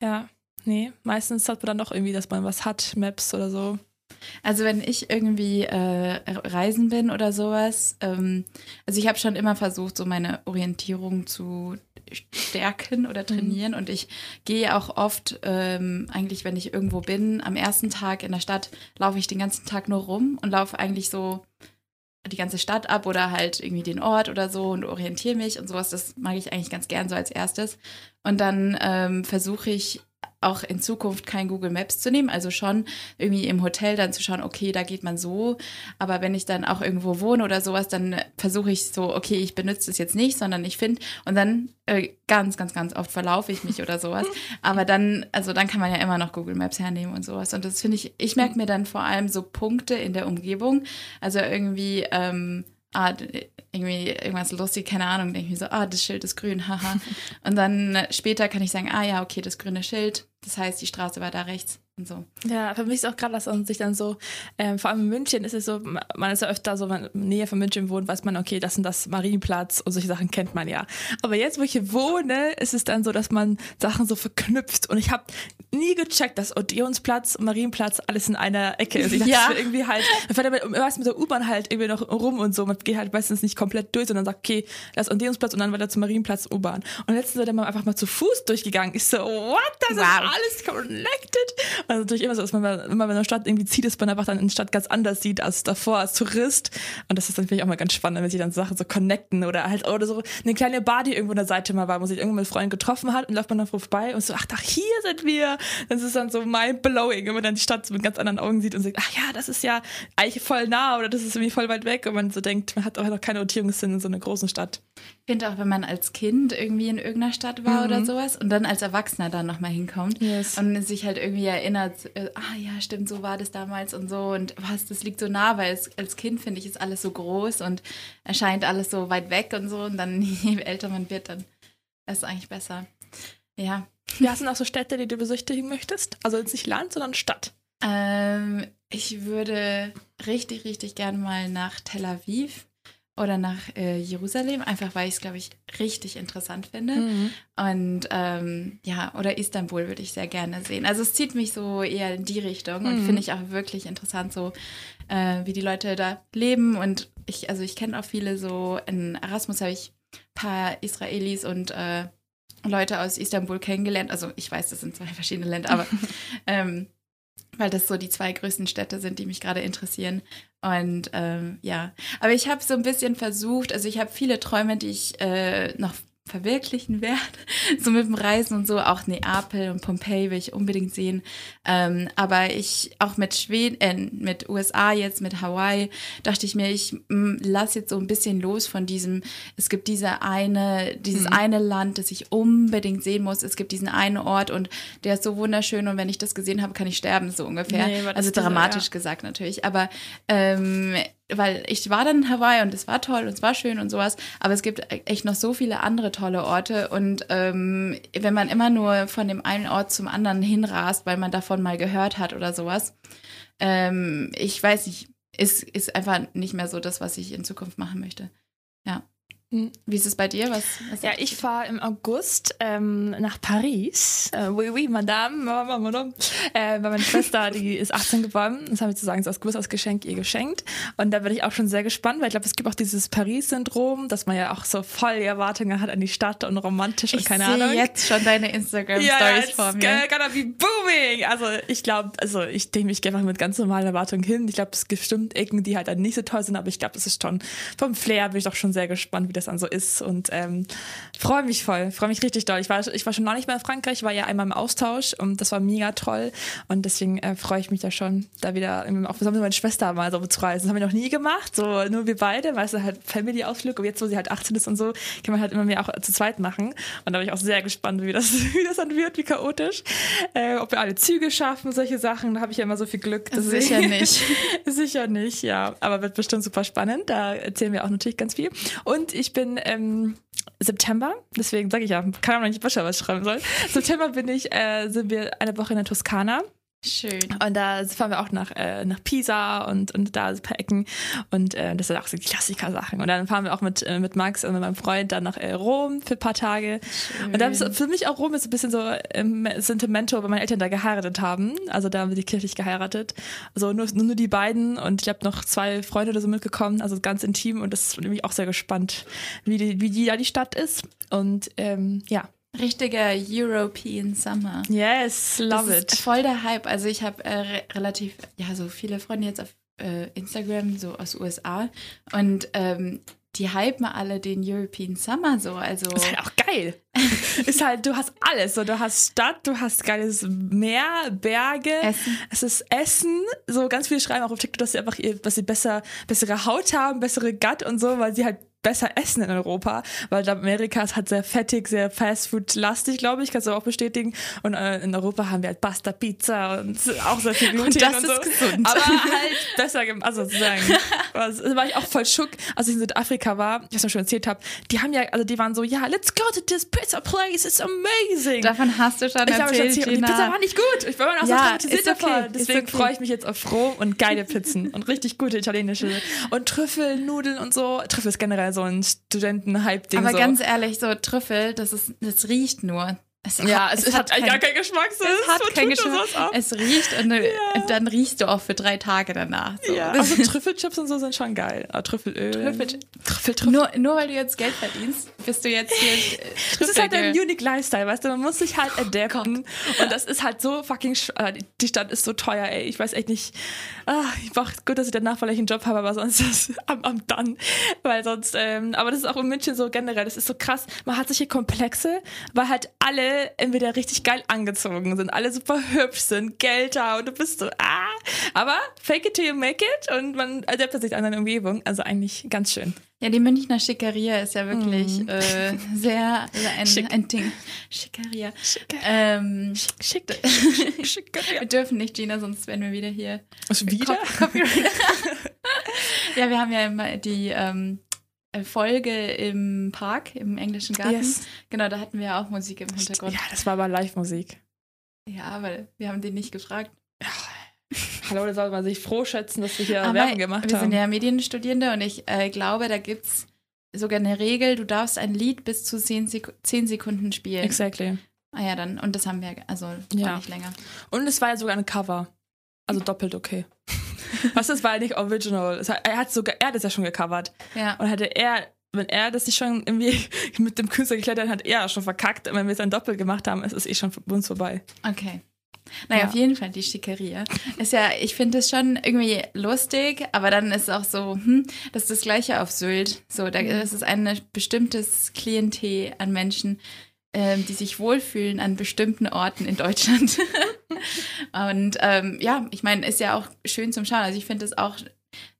Ja, nee, meistens hat man dann doch irgendwie, dass man was hat, Maps oder so. Also wenn ich irgendwie äh, reisen bin oder sowas, ähm, also ich habe schon immer versucht, so meine Orientierung zu stärken oder trainieren und ich gehe auch oft, ähm, eigentlich wenn ich irgendwo bin, am ersten Tag in der Stadt laufe ich den ganzen Tag nur rum und laufe eigentlich so die ganze Stadt ab oder halt irgendwie den Ort oder so und orientiere mich und sowas. Das mag ich eigentlich ganz gern so als erstes. Und dann ähm, versuche ich auch in Zukunft kein Google Maps zu nehmen, also schon irgendwie im Hotel dann zu schauen, okay, da geht man so, aber wenn ich dann auch irgendwo wohne oder sowas, dann versuche ich so, okay, ich benutze es jetzt nicht, sondern ich finde und dann äh, ganz, ganz, ganz oft verlaufe ich mich oder sowas, aber dann, also dann kann man ja immer noch Google Maps hernehmen und sowas. Und das finde ich, ich merke mir dann vor allem so Punkte in der Umgebung, also irgendwie, ähm, ah, irgendwie irgendwas lustig, keine Ahnung, denke ich mir so, ah, das Schild ist grün, haha. Und dann später kann ich sagen, ah ja, okay, das grüne Schild, das heißt, die Straße war da rechts. So. Ja, für mich ist auch gerade, dass man sich dann so, ähm, vor allem in München ist es so, man ist ja öfter so, wenn man in Nähe von München wohnt, weiß man, okay, das und das Marienplatz und solche Sachen kennt man ja. Aber jetzt, wo ich hier wohne, ist es dann so, dass man Sachen so verknüpft und ich habe nie gecheckt, dass Odeonsplatz und Marienplatz alles in einer Ecke ist. Ich dachte, ja. irgendwie halt, man fährt damit, meist mit der U-Bahn halt irgendwie noch rum und so, man geht halt meistens nicht komplett durch, sondern sagt, okay, das Odeonsplatz und dann weiter zum Marienplatz U-Bahn. Und letztens wird dann einfach mal zu Fuß durchgegangen. Ich so, what? Das wow. ist alles connected. Also natürlich immer so, dass man, wenn man in der Stadt irgendwie zieht, dass man einfach dann in der Stadt ganz anders sieht als davor als Tourist. Und das ist natürlich auch mal ganz spannend, wenn sich dann Sachen so connecten oder halt oder so eine kleine Bar, die irgendwo an der Seite mal war, wo sich irgendwo mit Freunden getroffen hat und läuft man dann vorbei und so, ach, ach, hier sind wir. Das ist dann so mind blowing, wenn man dann die Stadt so mit ganz anderen Augen sieht und sagt, ach ja, das ist ja eigentlich voll nah oder das ist irgendwie voll weit weg und man so denkt, man hat auch noch keine Orientierungssinn in so einer großen Stadt. Ich finde auch, wenn man als Kind irgendwie in irgendeiner Stadt war mhm. oder sowas und dann als Erwachsener dann nochmal hinkommt yes. und sich halt irgendwie erinnert, äh, ah ja, stimmt, so war das damals und so und was, das liegt so nah, weil es, als Kind finde ich, ist alles so groß und erscheint alles so weit weg und so und dann, je älter man wird, dann ist es eigentlich besser. Ja. Ja, sind auch so Städte, die du besichtigen möchtest? Also jetzt nicht Land, sondern Stadt. Ähm, ich würde richtig, richtig gerne mal nach Tel Aviv oder nach äh, Jerusalem, einfach weil ich es, glaube ich, richtig interessant finde. Mhm. Und ähm, ja, oder Istanbul würde ich sehr gerne sehen. Also es zieht mich so eher in die Richtung mhm. und finde ich auch wirklich interessant, so äh, wie die Leute da leben. Und ich, also ich kenne auch viele so, in Erasmus habe ich ein paar Israelis und äh, Leute aus Istanbul kennengelernt. Also ich weiß, das sind zwei verschiedene Länder, aber ähm, weil das so die zwei größten Städte sind, die mich gerade interessieren. Und ähm, ja, aber ich habe so ein bisschen versucht, also ich habe viele Träume, die ich äh, noch verwirklichen werde. So mit dem Reisen und so. Auch Neapel und Pompeji will ich unbedingt sehen. Ähm, aber ich, auch mit Schweden, äh, mit USA jetzt, mit Hawaii, dachte ich mir, ich mm, lasse jetzt so ein bisschen los von diesem, es gibt diese eine, dieses mhm. eine Land, das ich unbedingt sehen muss. Es gibt diesen einen Ort und der ist so wunderschön und wenn ich das gesehen habe, kann ich sterben, so ungefähr. Nee, also dramatisch ja. gesagt natürlich. Aber ähm, weil ich war dann in Hawaii und es war toll und es war schön und sowas, aber es gibt echt noch so viele andere tolle Orte und ähm, wenn man immer nur von dem einen Ort zum anderen hinrast, weil man davon mal gehört hat oder sowas, ähm, ich weiß nicht, ist, ist einfach nicht mehr so das, was ich in Zukunft machen möchte. Ja. Hm. Wie ist es bei dir? Was, was ja, ich fahre im August ähm, nach Paris. Äh, oui, oui, Madame, Madame, Madame. Äh, weil meine Schwester, die ist 18 geworden. Das haben wir sozusagen als größeres Geschenk ihr geschenkt. Und da bin ich auch schon sehr gespannt, weil ich glaube, es gibt auch dieses Paris-Syndrom, dass man ja auch so voll Erwartungen hat an die Stadt und romantisch und keine Ahnung. Ich jetzt schon deine Instagram-Stories ja, vor mir. Ja, gonna be booming! Also ich glaube, also ich denke mich einfach mit ganz normalen Erwartungen hin. Ich glaube, es gibt bestimmt Ecken, die halt dann nicht so toll sind, aber ich glaube, das ist schon vom Flair bin ich doch schon sehr gespannt, wie das dann so ist. Und ähm, freue mich voll, freue mich richtig doll. Ich war, ich war schon noch nicht mehr in Frankreich, war ja einmal im Austausch und das war mega toll. Und deswegen äh, freue ich mich da schon, da wieder, auch besonders mit meiner Schwester mal so zu reisen. Das haben wir noch nie gemacht, so nur wir beide, weißt du, halt Family-Ausflug. Und jetzt, wo sie halt 18 ist und so, kann man halt immer mehr auch zu zweit machen. Und da bin ich auch sehr gespannt, wie das, wie das dann wird, wie chaotisch. Äh, ob wir alle Züge schaffen, solche Sachen, da habe ich ja immer so viel Glück. Sicher nicht. Sicher nicht, ja. Aber wird bestimmt super spannend. Da erzählen wir auch natürlich ganz viel. Und ich bin ähm, September, deswegen sage ich ja, kann man nicht Bachelor was schreiben soll. September bin ich, äh, sind wir eine Woche in der Toskana. Schön. Und da fahren wir auch nach, äh, nach Pisa und, und da ein paar Ecken. Und äh, das sind auch so Klassiker-Sachen. Und dann fahren wir auch mit, äh, mit Max und mit meinem Freund dann nach äh, Rom für ein paar Tage. Schön. Und da ist für mich auch Rom ist ein bisschen so ähm, Sentimento, weil meine Eltern da geheiratet haben. Also da haben wir die kirchlich geheiratet. Also nur, nur die beiden und ich habe noch zwei Freunde oder so mitgekommen, also ganz intim. Und das ist nämlich auch sehr gespannt, wie die, wie die da die Stadt ist. Und ähm, ja, Richtiger European Summer. Yes, love das it. Voll der Hype. Also ich habe äh, re relativ, ja, so viele Freunde jetzt auf äh, Instagram, so aus USA. Und ähm, die hypen alle den European Summer so. Also ist halt auch geil. ist halt, du hast alles. So, du hast Stadt, du hast geiles Meer, Berge, Essen. es ist Essen. So ganz viele schreiben auch auf TikTok, dass sie einfach, dass sie besser, bessere Haut haben, bessere Gut und so, weil sie halt besser essen in Europa, weil Amerika ist halt sehr fettig, sehr Fastfood-lastig, glaube ich, kannst du auch bestätigen. Und äh, in Europa haben wir halt Pasta, Pizza und auch sehr viel Gluten Und das und ist so. gesund. Aber halt besser, also sozusagen. Was- war ich auch voll schock, als ich in Südafrika war, ich was schon erzählt habe. Die haben ja, also die waren so, ja, let's go to this pizza place, it's amazing. Davon hast du schon Ich habe schon erzählt, erzählt, und die. Pizza war nicht gut. Ich war immer noch so Ja, traumatisiert ist okay, davon. Deswegen okay. freue ich mich jetzt auf froh und geile Pizzen und richtig gute italienische. Und Trüffel, Nudeln und so. Trüffel ist generell so ein Studenten-Hype-Ding. Aber so. ganz ehrlich, so Trüffel, das ist, das riecht nur. Es ja, es, hat, eigentlich gar keinen Geschmack. So, es hat keinen Geschmack. Es riecht und, und dann riechst du auch für drei Tage danach. So. Ja, also Trüffelchips und so sind schon geil. Aber Trüffelöl. Trüffel- Trüffel, Trüffel. Nur, nur weil du jetzt Geld verdienst, bist du jetzt hier äh, Das ist halt ein Trüffelgirl. unique Lifestyle, weißt du, man muss sich halt adapten. und das ist halt so fucking, sch- äh, die- Stadt ist so teuer, ey. Ich weiß echt nicht, ah, ich mach gut, dass ich danach vielleicht einen Job habe, aber sonst ist es am, am dann. Weil sonst, ähm, aber das ist auch in München so generell, das ist so krass. Man hat solche Komplexe, weil halt alle entweder richtig geil angezogen sind, alle super hübsch sind, Geld da und du bist so, ah. Aber fake it till you make it und man adaptet sich an seine Umgebung. Also eigentlich ganz schön. Ja, die Münchner Schickeria ist ja wirklich äh, sehr, sehr ein, Schick. ein Ding. Schickeria. Ähm, Schick, schick, wir dürfen nicht, Gina, sonst werden wir wieder hier. Was, wieder? Cop- Copyright. ja, wir haben ja immer die ähm, Folge im Park, im englischen Garten. Yes. Genau, da hatten wir ja auch Musik im Hintergrund. Ja, das war aber Live-Musik. Ja, weil wir haben den nicht gefragt. Hallo, da soll man sich froh schätzen, dass wir hier Aber Werbung gemacht wir haben. sind ja Medienstudierende und ich äh, glaube, da gibt es sogar eine Regel, du darfst ein Lied bis zu 10, Sek 10 Sekunden spielen. Exactly. Ah ja, dann. Und das haben wir, also Ja. auch nicht länger. Und es war ja sogar ein Cover. Also doppelt okay. Was das war ja nicht original. Es hat, er hat sogar, er hat es ja schon gecovert. Ja. Und hätte er, wenn er das nicht schon irgendwie mit dem Künstler geklettert hat, hat er schon verkackt. Und wenn wir es dann doppelt gemacht haben, ist es eh schon für uns vorbei. Okay. Naja, Ja. auf jeden Fall die Schickeria. Ist ja, ich finde es schon irgendwie lustig, aber dann ist es auch so, hm, das ist das Gleiche auf Sylt. So, da das ist ein bestimmtes Klientel an Menschen, ähm, die sich wohlfühlen an bestimmten Orten in Deutschland. Und ähm, ja, ich meine, ist ja auch schön zum Schauen. Also ich finde es auch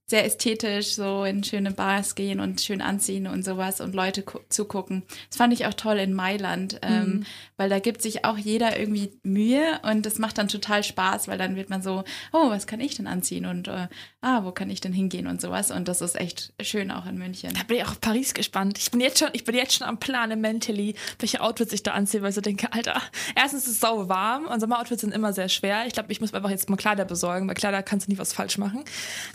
sehr ästhetisch, so in schöne Bars gehen und schön anziehen und sowas und Leute gu- zugucken. Das fand ich auch toll in Mailand, ähm, weil da gibt sich auch jeder irgendwie Mühe und das macht dann total Spaß, weil dann wird man so, oh, was kann ich denn anziehen und äh, ah, wo kann ich denn hingehen und sowas und das ist echt schön auch in München. Da bin ich auch auf Paris gespannt. Ich bin jetzt schon, ich bin jetzt schon am Planen mentally, welche Outfits ich da anziehe, weil ich so denke, Alter, erstens ist es sau warm und Sommeroutfits sind immer sehr schwer. Ich glaube, ich muss einfach jetzt mal Kleider besorgen, weil Kleider kannst du nie was falsch machen.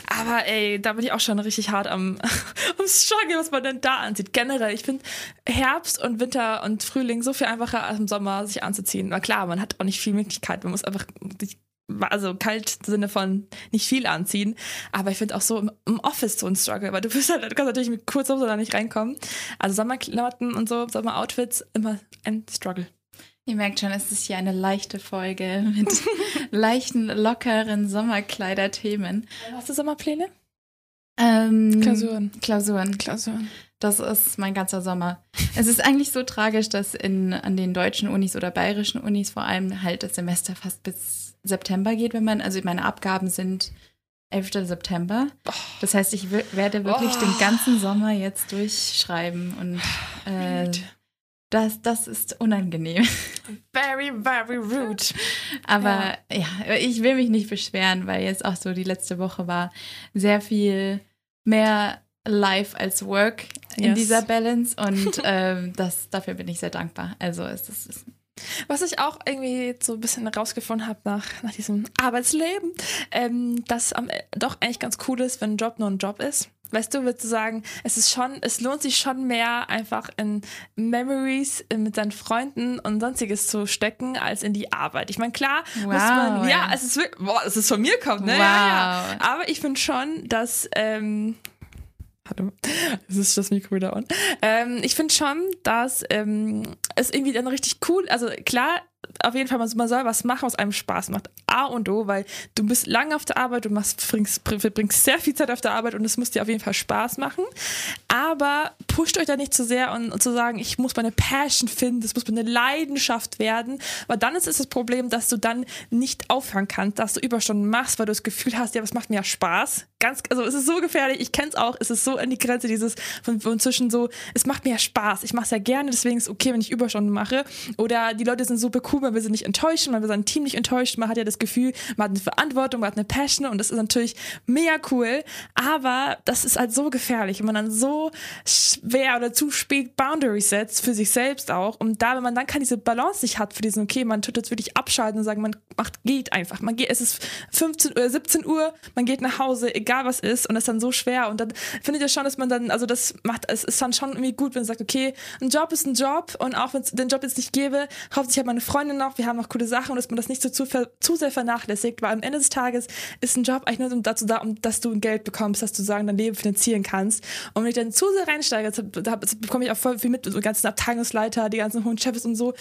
Aber ey, da bin ich auch schon richtig hart am, am Struggle, was man denn da anzieht. Generell, ich finde Herbst und Winter und Frühling so viel einfacher als im Sommer sich anzuziehen. Na klar, man hat auch nicht viel Möglichkeit. Man muss einfach sich also kalt im Sinne von nicht viel anziehen, aber ich finde auch so im, im Office so ein Struggle, weil du bist halt, du kannst natürlich mit Kurzhose da nicht reinkommen. Also Sommerklamotten und so, Sommeroutfits, immer ein Struggle. Ihr merkt schon, es ist hier eine leichte Folge mit leichten, lockeren Sommerkleider-Themen. Hast du Sommerpläne? Ähm, Klausuren. Klausuren. Klausuren. Das ist mein ganzer Sommer. Es ist eigentlich so tragisch, dass in, an den deutschen Unis oder bayerischen Unis vor allem halt das Semester fast bis September geht, wenn man, also meine Abgaben sind 11. September. Das heißt, ich werde wirklich Oh. den ganzen Sommer jetzt durchschreiben und äh, das, das ist unangenehm. Very, very rude. Aber ja. ich will mich nicht beschweren, weil jetzt auch so die letzte Woche war sehr viel mehr Life als Work in Yes. dieser Balance und ähm, das, dafür bin ich sehr dankbar. Also es ist, es Was ich auch irgendwie so ein bisschen rausgefunden habe nach, nach diesem Arbeitsleben, ähm, dass am, doch eigentlich ganz cool ist, wenn ein Job nur ein Job ist. Weißt du, würdest du sagen, es ist schon, es lohnt sich schon mehr, einfach in Memories äh, mit seinen Freunden und sonstiges zu stecken, als in die Arbeit. Ich meine, klar, muss man, Wow. ja, es ist wirklich, boah, es ist von mir kommt, ne? Ja, ja. Wow. Aber ich finde schon, dass, ähm, Hallo, es ist das Mikro wieder on. Ähm, ich finde schon, dass ähm, es irgendwie dann richtig cool, also klar, auf jeden Fall, man, soll was machen, was einem Spaß macht. A und O, weil du bist lange auf der Arbeit, du machst, bringst, bringst sehr viel Zeit auf der Arbeit und es muss dir auf jeden Fall Spaß machen. Aber pusht euch da nicht zu sehr und, und zu sagen, ich muss meine Passion finden, das muss meine Leidenschaft werden, weil dann ist es das Problem, dass du dann nicht aufhören kannst, dass du Überstunden machst, weil du das Gefühl hast, ja, was macht mir ja Spaß. Ganz, also es ist so gefährlich, ich kenne es auch, es ist so an die Grenze dieses von, von zwischen so, es macht mir ja Spaß, ich mache es ja gerne, deswegen ist es okay, wenn ich Überstunden mache. Oder die Leute sind super cool, man will sie nicht enttäuschen, man will sein Team nicht enttäuschen, man hat ja das Gefühl, man hat eine Verantwortung, man hat eine Passion und das ist natürlich mega cool, aber das ist halt so gefährlich, wenn man dann so schwer oder zu spät Boundaries setzt, für sich selbst auch. Und da, wenn man dann kann diese Balance nicht hat für diesen, okay, man tut jetzt wirklich abschalten und sagen, man macht, geht einfach, man geht, es ist 15 oder 17 Uhr, man geht nach Hause, egal was ist und das ist dann so schwer und dann finde ich das schon, dass man dann, also das macht, es ist dann schon irgendwie gut, wenn man sagt, okay, ein Job ist ein Job und auch wenn es den Job jetzt nicht gäbe, hauptsächlich hat meine Freundin noch, wir haben noch coole Sachen und dass man das nicht so zu, zu sehr vernachlässigt, weil am Ende des Tages ist ein Job eigentlich nur dazu da, um, dass du ein Geld bekommst, dass du sagen, dein Leben finanzieren kannst und wenn ich dann zu sehr reinsteige, da bekomme ich auch voll viel mit, so ganzen Abteilungsleiter, die ganzen hohen Chefs und so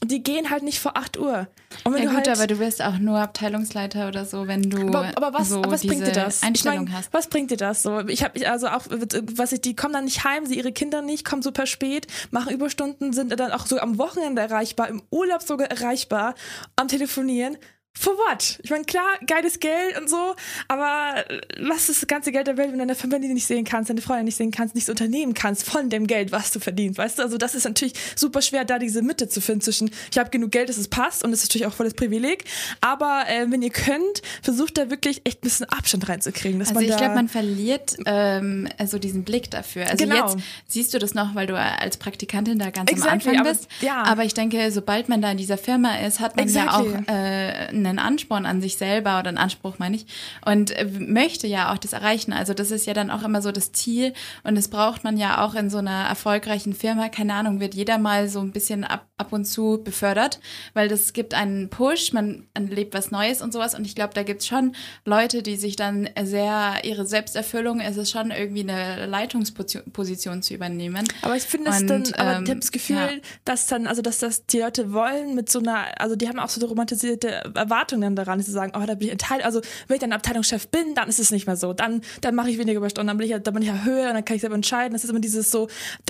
und die gehen halt nicht vor 8 Uhr. Und wenn ja, du gut, halt, aber du wirst auch nur Abteilungsleiter oder so, wenn du aber, aber was, so aber was bringt dir das? Einstellung ich mein, hast. Was bringt dir das so? Ich habe also auch was ich die kommen dann nicht heim, sie ihre Kinder nicht, kommen super spät, machen Überstunden, sind dann auch so am Wochenende erreichbar, im Urlaub sogar erreichbar, am telefonieren for what? Ich meine, klar, geiles Geld und so, aber was ist das ganze Geld der Welt, wenn du deine Familie nicht sehen kannst, deine Freunde nicht sehen kannst, nichts unternehmen kannst von dem Geld, was du verdienst, weißt du? Also das ist natürlich super schwer, da diese Mitte zu finden zwischen, ich habe genug Geld, dass es passt und das ist natürlich auch volles Privileg, aber äh, wenn ihr könnt, versucht da wirklich echt ein bisschen Abstand reinzukriegen. also ich glaube, man verliert ähm, also diesen Blick dafür. Also genau. jetzt siehst du das noch, weil du als Praktikantin da ganz exactly, am Anfang bist, aber, ja. aber ich denke, sobald man da in dieser Firma ist, hat man exactly. ja auch äh, eine einen Ansporn an sich selber oder einen Anspruch, meine ich, und äh, möchte ja auch das erreichen. Also das ist ja dann auch immer so das Ziel und das braucht man ja auch in so einer erfolgreichen Firma. Keine Ahnung, wird jeder mal so ein bisschen ab, ab und zu befördert, weil das gibt einen Push, man erlebt was Neues und sowas und ich glaube, da gibt es schon Leute, die sich dann sehr, ihre Selbsterfüllung, es ist schon irgendwie eine Leitungsposition zu übernehmen. Aber ich finde es dann, aber ähm, ich habe das Gefühl, ja. dass dann, also dass das die Leute wollen mit so einer, also die haben auch so eine romantisierte Erwartung Erwartungen daran, zu sagen, oh, da bin ich Teil, also wenn ich dann Abteilungschef bin, dann ist es nicht mehr so. Dann, dann mache ich weniger Überstunden, dann bin ich, dann bin ich ja höher und dann kann ich selber entscheiden. Das ist immer dieses so,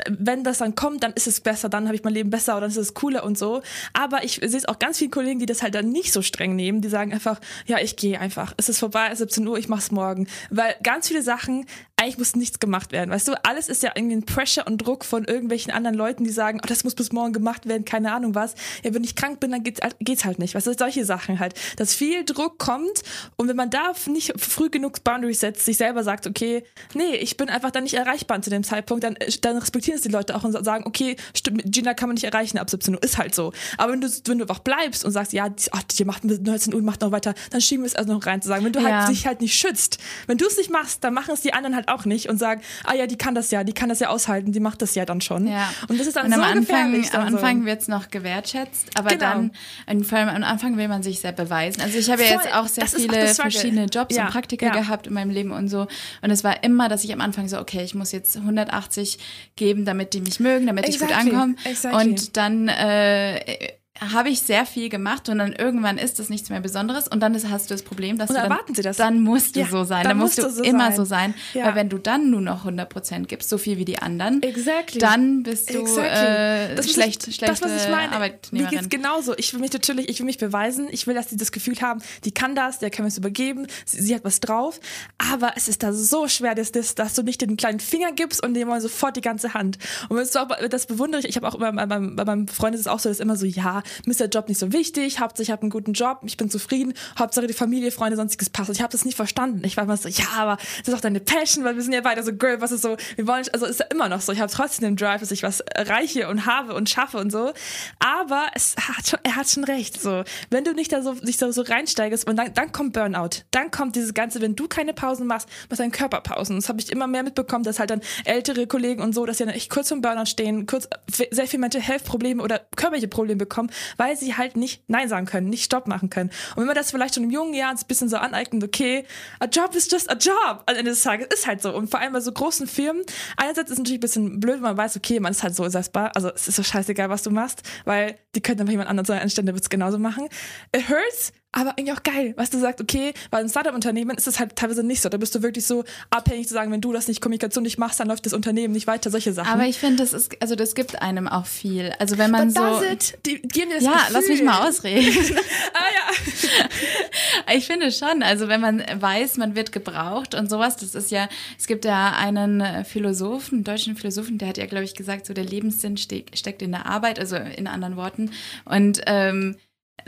wenn das dann kommt, dann ist es besser, dann habe ich mein Leben besser oder dann ist es cooler und so. Aber ich sehe es auch ganz viele Kollegen, die das halt dann nicht so streng nehmen, die sagen einfach, ja, ich gehe einfach. Es ist vorbei, 17 Uhr, ich mach's morgen. Weil ganz viele Sachen, eigentlich muss nichts gemacht werden. Weißt du, alles ist ja irgendwie ein Pressure und Druck von irgendwelchen anderen Leuten, die sagen, oh, das muss bis morgen gemacht werden, keine Ahnung was. Ja, wenn ich krank bin, dann geht's, geht's halt nicht. Weißt du, solche Sachen halt dass viel Druck kommt und wenn man da nicht früh genug Boundaries setzt, sich selber sagt, okay, nee, ich bin einfach dann nicht erreichbar zu dem Zeitpunkt, dann, dann respektieren es die Leute auch und sagen, okay, stimmt, Gina kann man nicht erreichen ab 17 Uhr, ist halt so. Aber wenn du, wenn du einfach bleibst und sagst, ja, ach, die macht 19 Uhr, macht noch weiter, dann schieben wir es also noch rein zu sagen, wenn du halt ja. halt dich halt nicht schützt, wenn du es nicht machst, dann machen es die anderen halt auch nicht und sagen, ah ja, die kann das ja, die kann das ja aushalten, die macht das ja dann schon. Ja. Und das ist dann und so am Anfang, gefährlich. Am Anfang so. wird es noch gewertschätzt, aber genau. dann, vor allem am Anfang will man sich sehr beweisen. Also ich habe ja jetzt auch sehr viele auch verschiedene Jobs ja. und Praktika ja. gehabt in meinem Leben und so. Und es war immer, dass ich am Anfang so, okay, ich muss jetzt 180 geben, damit die mich mögen, damit exactly. ich gut ankomme. Exactly. Und dann äh, habe ich sehr viel gemacht und dann irgendwann ist das nichts mehr Besonderes und dann ist, hast du das Problem, dass und du dann, Sie das? dann musst du ja, so sein, dann, dann musst du so immer sein. so sein, ja. weil wenn du dann nur noch 100% gibst, so viel wie die anderen, exactly. dann bist du exactly. äh, das schlecht, ich, schlechte das, was ich meine. Arbeitnehmerin. Mir geht's genauso. Ich will mich natürlich, ich will mich beweisen, ich will, dass sie das Gefühl haben, die kann das, der kann mir es übergeben, sie, sie, hat was drauf, aber es ist da so schwer, dass, dass, dass du nicht den kleinen Finger gibst und dem sofort die ganze Hand. Und das, das bewundere ich, ich habe auch immer, bei meinem, bei meinem Freund ist es auch so, dass immer so, ja, mir ist der Job nicht so wichtig, Hauptsache ich habe einen guten Job, ich bin zufrieden, Hauptsache die Familie, Freunde, sonstiges passt. Ich habe das nicht verstanden. Ich war immer so, ja, aber das ist auch deine Passion, weil wir sind ja beide so, Girl, was ist so, wir wollen, also ist ja immer noch so, ich habe trotzdem den Drive, dass ich was erreiche und habe und schaffe und so. Aber es hat schon, er hat schon recht, so. Wenn du nicht da so, dich so, so reinsteigst und dann, dann kommt Burnout. Dann kommt dieses Ganze, wenn du keine Pausen machst, machst dein Körper Pausen. Das habe ich immer mehr mitbekommen, dass halt dann ältere Kollegen und so, dass sie dann echt kurz vom Burnout stehen, kurz sehr viel Mental Health Probleme oder körperliche Probleme bekommen, weil sie halt nicht Nein sagen können, nicht Stopp machen können. Und wenn man das vielleicht schon im jungen Jahr ein bisschen so aneignet, okay, a job is just a job. Am Ende des Tages ist halt so. Und vor allem bei so großen Firmen, einerseits ist es natürlich ein bisschen blöd, wenn man weiß, okay, man ist halt so ersetzbar. Also es ist so scheißegal, was du machst, weil die könnten einfach jemand anderes anstellen, der wird es genauso machen. It hurts, aber irgendwie auch geil, was du sagst, okay, weil ein Startup-Unternehmen ist es halt teilweise nicht so. Da bist du wirklich so abhängig zu sagen, wenn du das nicht Kommunikation nicht machst, dann läuft das Unternehmen nicht weiter, solche Sachen. Aber ich finde, das ist, also das gibt einem auch viel. Also wenn man But so. it? Die geben dir das Ja, Gefühl. lass mich mal ausreden. ah ja. Ich finde schon, also wenn man weiß, man wird gebraucht und sowas, das ist ja, es gibt ja einen Philosophen, einen deutschen Philosophen, der hat ja, glaube ich, gesagt, so der Lebenssinn ste steckt in der Arbeit, also in anderen Worten. Und ähm,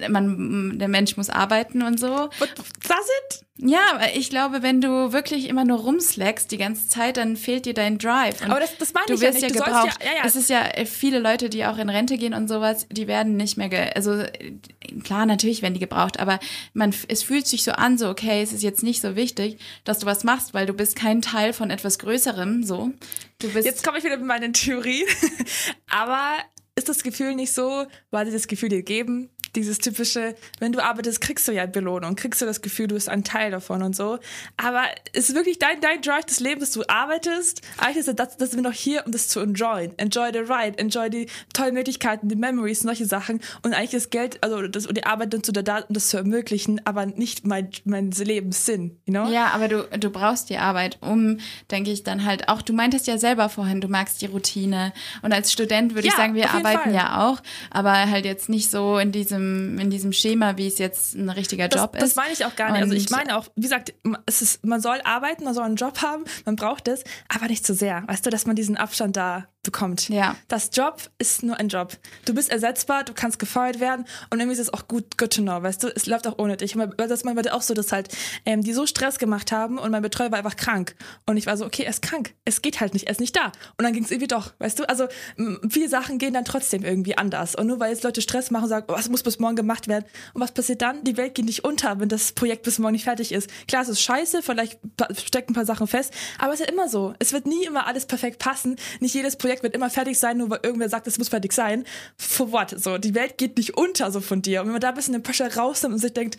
man, der Mensch muss arbeiten und so. But does it? Ja, aber ich glaube, wenn du wirklich immer nur rumslackst die ganze Zeit, dann fehlt dir dein Drive. Und Aber das, das meine du ich ja wirst nicht. ja du gebraucht. ja, ja, ja. Es ist ja äh, viele Leute, die auch in Rente gehen und sowas, die werden nicht mehr, ge also äh, klar, natürlich werden die gebraucht, aber man, es fühlt sich so an, so okay, es ist jetzt nicht so wichtig, dass du was machst, weil du bist kein Teil von etwas Größerem, so. Du bist Jetzt komme ich wieder mit meinen Theorien. Aber ist das Gefühl nicht so, weil sie das Gefühl dir geben? Dieses typische, wenn du arbeitest, kriegst du ja Belohnung, kriegst du das Gefühl, du bist ein Teil davon und so. Aber ist wirklich dein, dein Drive des Lebens, dass du arbeitest? Eigentlich ist das, das sind wir doch hier, um das zu enjoyen. Enjoy the ride, enjoy die tollen Möglichkeiten, die Memories, solche Sachen. Und eigentlich ist Geld, also das, und die Arbeit dazu da, um das zu ermöglichen, aber nicht mein, mein Lebenssinn, you know? Ja, aber du, du brauchst die Arbeit, um, denke ich, dann halt auch, du meintest ja selber vorhin, du magst die Routine. Und als Student würde ich Ja, sagen, wir arbeiten Fall. ja auch, aber halt jetzt nicht so in diesem, in diesem Schema, wie es jetzt ein richtiger das, Job ist. Das meine ich auch gar nicht. Also ich Und- meine auch, wie gesagt, es ist, man soll arbeiten, man soll einen Job haben, man braucht es, aber nicht zu sehr. Weißt du, dass man diesen Abstand da bekommt. Ja. Das Job ist nur ein Job. Du bist ersetzbar, du kannst gefeuert werden und irgendwie ist es auch gut, good to know, weißt du, es läuft auch ohne dich. Das ist manchmal auch so, dass halt ähm, die so Stress gemacht haben und mein Betreuer war einfach krank. Und ich war so, okay, er ist krank, es geht halt nicht, er ist nicht da. Und dann ging es irgendwie doch, weißt du, also viele Sachen gehen dann trotzdem irgendwie anders. Und nur weil jetzt Leute Stress machen und sagen, oh, was muss bis morgen gemacht werden. Und was passiert dann? Die Welt geht nicht unter, wenn das Projekt bis morgen nicht fertig ist. Klar, es ist scheiße, vielleicht stecken ein paar Sachen fest, aber es ist ja immer so. Es wird nie immer alles perfekt passen. Nicht jedes Projekt wird immer fertig sein, nur weil irgendwer sagt, es muss fertig sein. For what? So, die Welt geht nicht unter so von dir. Und wenn man da ein bisschen den Pressure rausnimmt und sich denkt,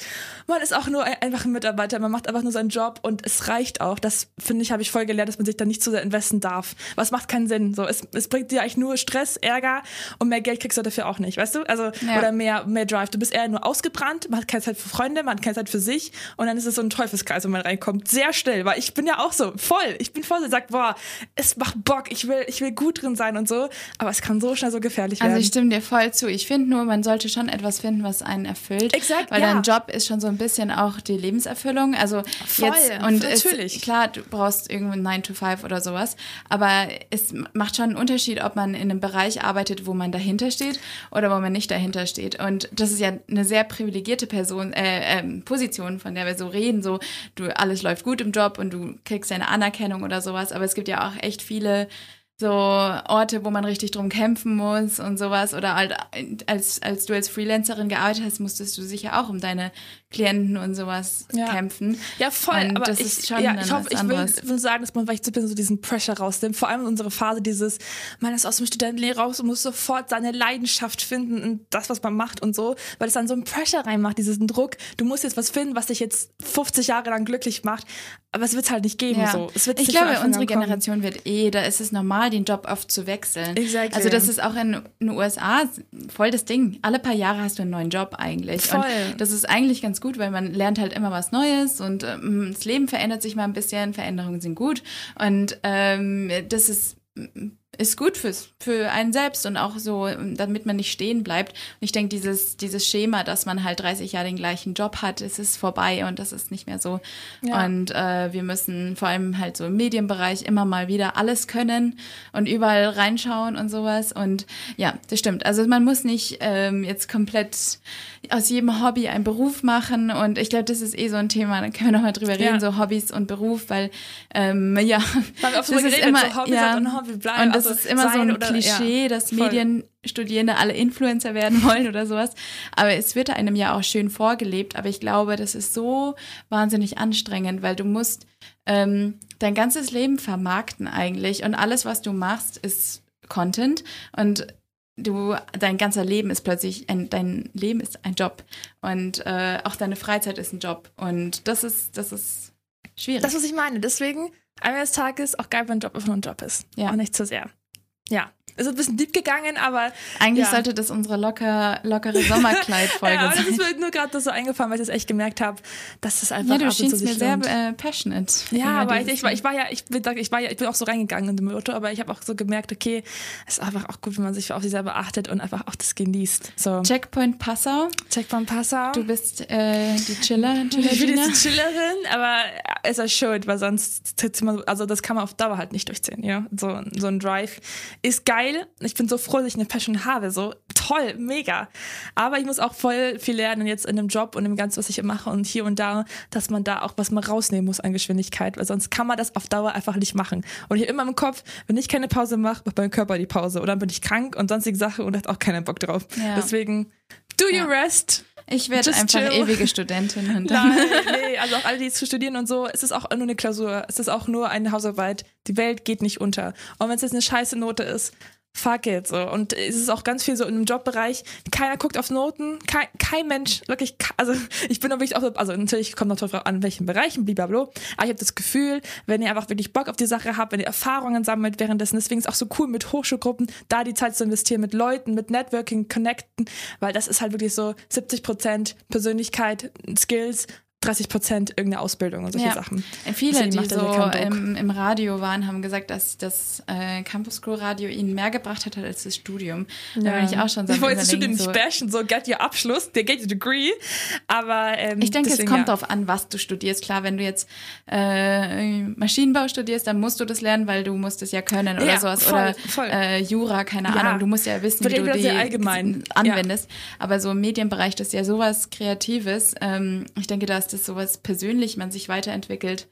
man ist auch nur ein, einfach ein Mitarbeiter, man macht einfach nur seinen Job und es reicht auch. Das finde ich, habe ich voll gelernt, dass man sich da nicht zu sehr investen darf. Es macht keinen Sinn. So, es, es bringt dir eigentlich nur Stress, Ärger und mehr Geld kriegst du dafür auch nicht, weißt du? Also, Ja. oder mehr, mehr Drive. Du bist eher nur ausgebrannt, man hat keine Zeit für Freunde, man hat keine Zeit für sich und dann ist es so ein Teufelskreis, wenn man reinkommt. Sehr schnell, weil ich bin ja auch so voll. Ich bin voll sagt, boah, es macht Bock, ich will, ich will gut drin sein und so, aber es kann so schnell so gefährlich werden. Also ich stimme dir voll zu. Ich finde nur, man sollte schon etwas finden, was einen erfüllt. Exakt, Weil ja. dein Job ist schon so ein bisschen auch die Lebenserfüllung. Also Voll, jetzt und natürlich. Es, klar, du brauchst irgendwie 9 to 5 oder sowas, aber es macht schon einen Unterschied, ob man in einem Bereich arbeitet, wo man dahinter steht oder wo man nicht dahinter steht. Und das ist ja eine sehr privilegierte Person, äh, ähm, Position, von der wir so reden. So, du alles läuft gut im Job und du kriegst deine Anerkennung oder sowas. Aber es gibt ja auch echt viele so Orte, wo man richtig drum kämpfen muss und sowas. Oder halt, als, als du als Freelancerin gearbeitet hast, musstest du sicher auch um deine Klienten und sowas Ja. kämpfen. Ja, voll. Und aber das ich, ja, ich hoffe, ich will, will sagen, dass man vielleicht so ein bisschen so diesen Pressure rausnimmt. Vor allem in unserer Phase dieses, man ist aus dem Studentenleben raus und muss sofort seine Leidenschaft finden und das, was man macht und so, weil es dann so einen Pressure reinmacht, diesen Druck. Du musst jetzt was finden, was dich jetzt 50 Jahre lang glücklich macht, aber es wird es halt nicht geben. Ja. So. Es wird ich nicht glaube, unsere. Generation wird eh, da ist es normal, den Job oft zu wechseln. Exactly. Also das ist auch in den USA voll das Ding. Alle paar Jahre hast du einen neuen Job eigentlich. Voll. Und das ist eigentlich ganz gut, weil man lernt halt immer was Neues und ähm, das Leben verändert sich mal ein bisschen, Veränderungen sind gut. Und ähm, das ist ist gut fürs, für einen selbst und auch so, damit man nicht stehen bleibt. Und ich denke, dieses, dieses Schema, dass man halt 30 Jahre den gleichen Job hat, es ist vorbei und das ist nicht mehr so. Ja. Und äh, wir müssen vor allem halt so im Medienbereich immer mal wieder alles können und überall reinschauen und sowas. Und ja, das stimmt. Also man muss nicht ähm, jetzt komplett aus jedem Hobby einen Beruf machen. Und ich glaube, das ist eh so ein Thema, da können wir nochmal drüber reden, Ja. so Hobbys und Beruf, weil ähm, ja, oft das ist immer, so Hobby ja, und Hobby bleiben, und das also ist immer so ein oder- Klischee, ja, dass voll. Medienstudierende alle Influencer werden wollen oder sowas. Aber es wird einem ja auch schön vorgelebt. Aber ich glaube, das ist so wahnsinnig anstrengend, weil du musst ähm, dein ganzes Leben vermarkten eigentlich und alles, was du machst, ist Content und du, dein ganzer Leben ist plötzlich, ein, dein Leben ist ein Job und äh, auch deine Freizeit ist ein Job und das ist, das ist schwierig. Das, was ich meine. Deswegen, Ende des Tages auch geil, wenn ein Job einfach nur ein Job ist. Ja. Und nicht zu sehr. Ja. Ist ein bisschen deep gegangen, aber. Eigentlich ja. sollte das unsere locker, lockere Sommerkleid-Folge ja, sein. das ist mir nur gerade so eingefallen, weil ich das echt gemerkt habe, dass das einfach Ja, du schienst mir sehr äh, passionate. Ja, aber ich, ich, war, ich war ja, ich bin, ich war ja, ich bin auch so reingegangen in dem Auto, aber ich habe auch so gemerkt, okay, es ist einfach auch gut, wenn man sich auf sich selber achtet und einfach auch das genießt. So, Checkpoint Passau. check beim Passau. Du bist äh, die Chiller, ich bin jetzt Chillerin, aber es ist schuld, weil sonst also das kann man auf Dauer halt nicht durchziehen, ja. So, so ein Drive ist geil. Ich bin so froh, dass ich eine Passion habe, so toll, mega. Aber ich muss auch voll viel lernen jetzt in dem Job und im Ganzen, was ich mache und hier und da, dass man da auch was mal rausnehmen muss an Geschwindigkeit, weil sonst kann man das auf Dauer einfach nicht machen. Und ich habe immer im Kopf, wenn ich keine Pause mache, macht mein Körper die Pause oder dann bin ich krank und sonstige Sachen und hat auch keinen Bock drauf. Ja. Deswegen, do your Ja. rest. Ich werde einfach chill. ewige Studentin. Nein, nee, also auch alle, die zu studieren und so, es ist auch nur eine Klausur, es ist auch nur eine Hausarbeit. Die Welt geht nicht unter. Und wenn es jetzt eine scheiße Note ist, fuck it. So. Und es ist auch ganz viel so im Jobbereich, keiner guckt auf Noten, kein, kein Mensch, wirklich, also ich bin auch wirklich auch, also natürlich kommt noch drauf an, welchen Bereichen, blablabla. Aber ich habe das Gefühl, wenn ihr einfach wirklich Bock auf die Sache habt, wenn ihr Erfahrungen sammelt währenddessen, deswegen ist es auch so cool mit Hochschulgruppen, da die Zeit zu investieren, mit Leuten, mit Networking, Connecten, weil das ist halt wirklich so 70 Prozent Persönlichkeit, Skills, 30 Prozent irgendeine Ausbildung und solche Ja. Sachen. Viele, Deswegen die so im, im Radio waren, haben gesagt, dass das äh, Campus Crew Radio ihnen mehr gebracht hat als das Studium. Da bin ich auch schon so Ich wollte das Studium nicht so, bashen, so get your Abschluss, der get your degree. Aber ähm, Ich denke, deswegen, es kommt ja. darauf an, was du studierst. Klar, wenn du jetzt äh, Maschinenbau studierst, dann musst du das lernen, weil du musst es ja können oder Ja, sowas. voll, oder voll. Äh, Jura, keine Ja. Ahnung. Du musst ja wissen, wie du die allgemein. anwendest. Aber so im Medienbereich, das ist ja sowas Kreatives. Ähm, ich denke, da ist das sowas persönlich, man sich weiterentwickelt,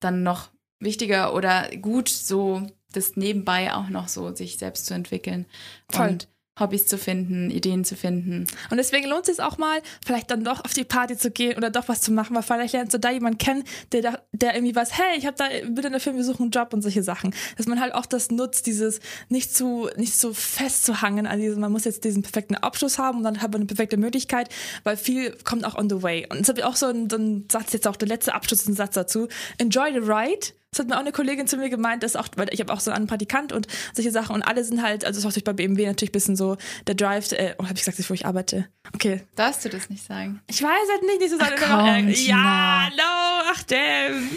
dann noch wichtiger oder gut, so das nebenbei auch noch so sich selbst zu entwickeln Voll. und Hobbys zu finden, Ideen zu finden. Und deswegen lohnt es sich auch mal, vielleicht dann doch auf die Party zu gehen oder doch was zu machen, weil vielleicht lernst du da jemanden kennen, der, da, der irgendwie was, hey, ich habe da bitte in der Film, wir suchen einen Job und solche Sachen. Dass man halt auch das nutzt, dieses nicht zu, nicht so festzuhangen an diesem, man muss jetzt diesen perfekten Abschluss haben und dann hat man eine perfekte Möglichkeit, weil viel kommt auch on the way. Und es habe ich auch so einen, so einen Satz, jetzt auch der letzte Abschluss ist ein Satz dazu. Enjoy the ride. Das hat mir auch eine Kollegin zu mir gemeint, dass auch, weil ich habe auch so einen Praktikant und solche Sachen und alle sind halt, also ist auch durch bei BMW natürlich ein bisschen so der Drive, äh, oh, habe ich gesagt, wo ich arbeite. Okay. Darfst du das nicht sagen? Ich weiß halt nicht, nicht so sagen. Account, ja, na. no, ach damn.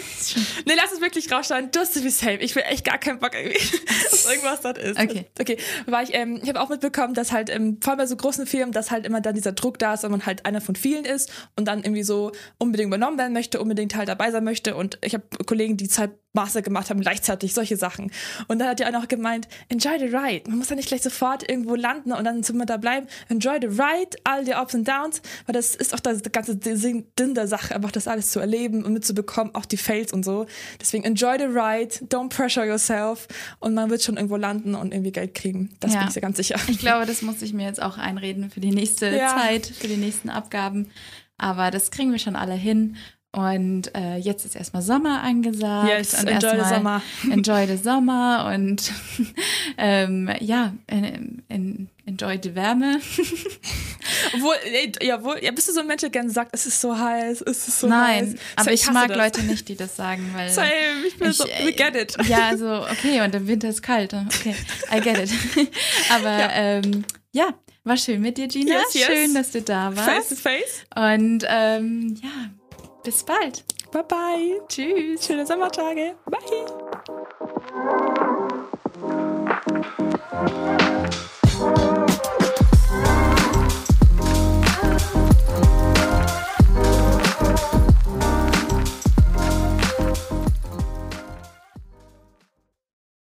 Nee, lass es wirklich rausschneiden. Du hast be safe. Ich will echt gar keinen Bock irgendwie, dass irgendwas das ist. Okay. Okay. War ich, ähm, ich habe auch mitbekommen, dass halt ähm, vor allem bei so großen Firmen, dass halt immer dann dieser Druck da ist, wenn man halt einer von vielen ist und dann irgendwie so unbedingt übernommen werden möchte, unbedingt halt dabei sein möchte. Und ich habe Kollegen, die zwei Master gemacht haben, gleichzeitig solche Sachen. Und dann hat die auch noch gemeint, enjoy the ride. Man muss ja nicht gleich sofort irgendwo landen und dann wir da bleiben. Enjoy the ride, all die Ups und Downs, weil das ist auch das ganze Sinn der Sache, einfach das alles zu erleben und mitzubekommen, auch die Fails und so. Deswegen enjoy the ride, don't pressure yourself und man wird schon irgendwo landen und irgendwie Geld kriegen. Das Ja. bin ich sehr ganz sicher. Ich glaube, das muss ich mir jetzt auch einreden für die nächste Ja. Zeit, für die nächsten Abgaben. Aber das kriegen wir schon alle hin. Und äh, jetzt ist erstmal Sommer angesagt. Yes, und enjoy the summer. Enjoy the Sommer und ähm, ja, en- en- enjoy die Wärme. Obwohl, ey, jawohl, ja, bist du so ein Mensch, der gerne sagt, es ist so heiß, es ist so Nein, heiß. aber So, ich hasse mag das. Leute nicht, die das sagen, weil Same, ich bin so, äh, we get it. Ja, also okay, und im Winter ist kalt. Okay, I get it. Aber Ja. ja, ähm, ja war schön mit dir, Gina. Yes, yes. Schön, dass du da Face warst. to face. Und ähm, ja, bis bald. Bye bye. Tschüss. Schöne Sommertage. Bye.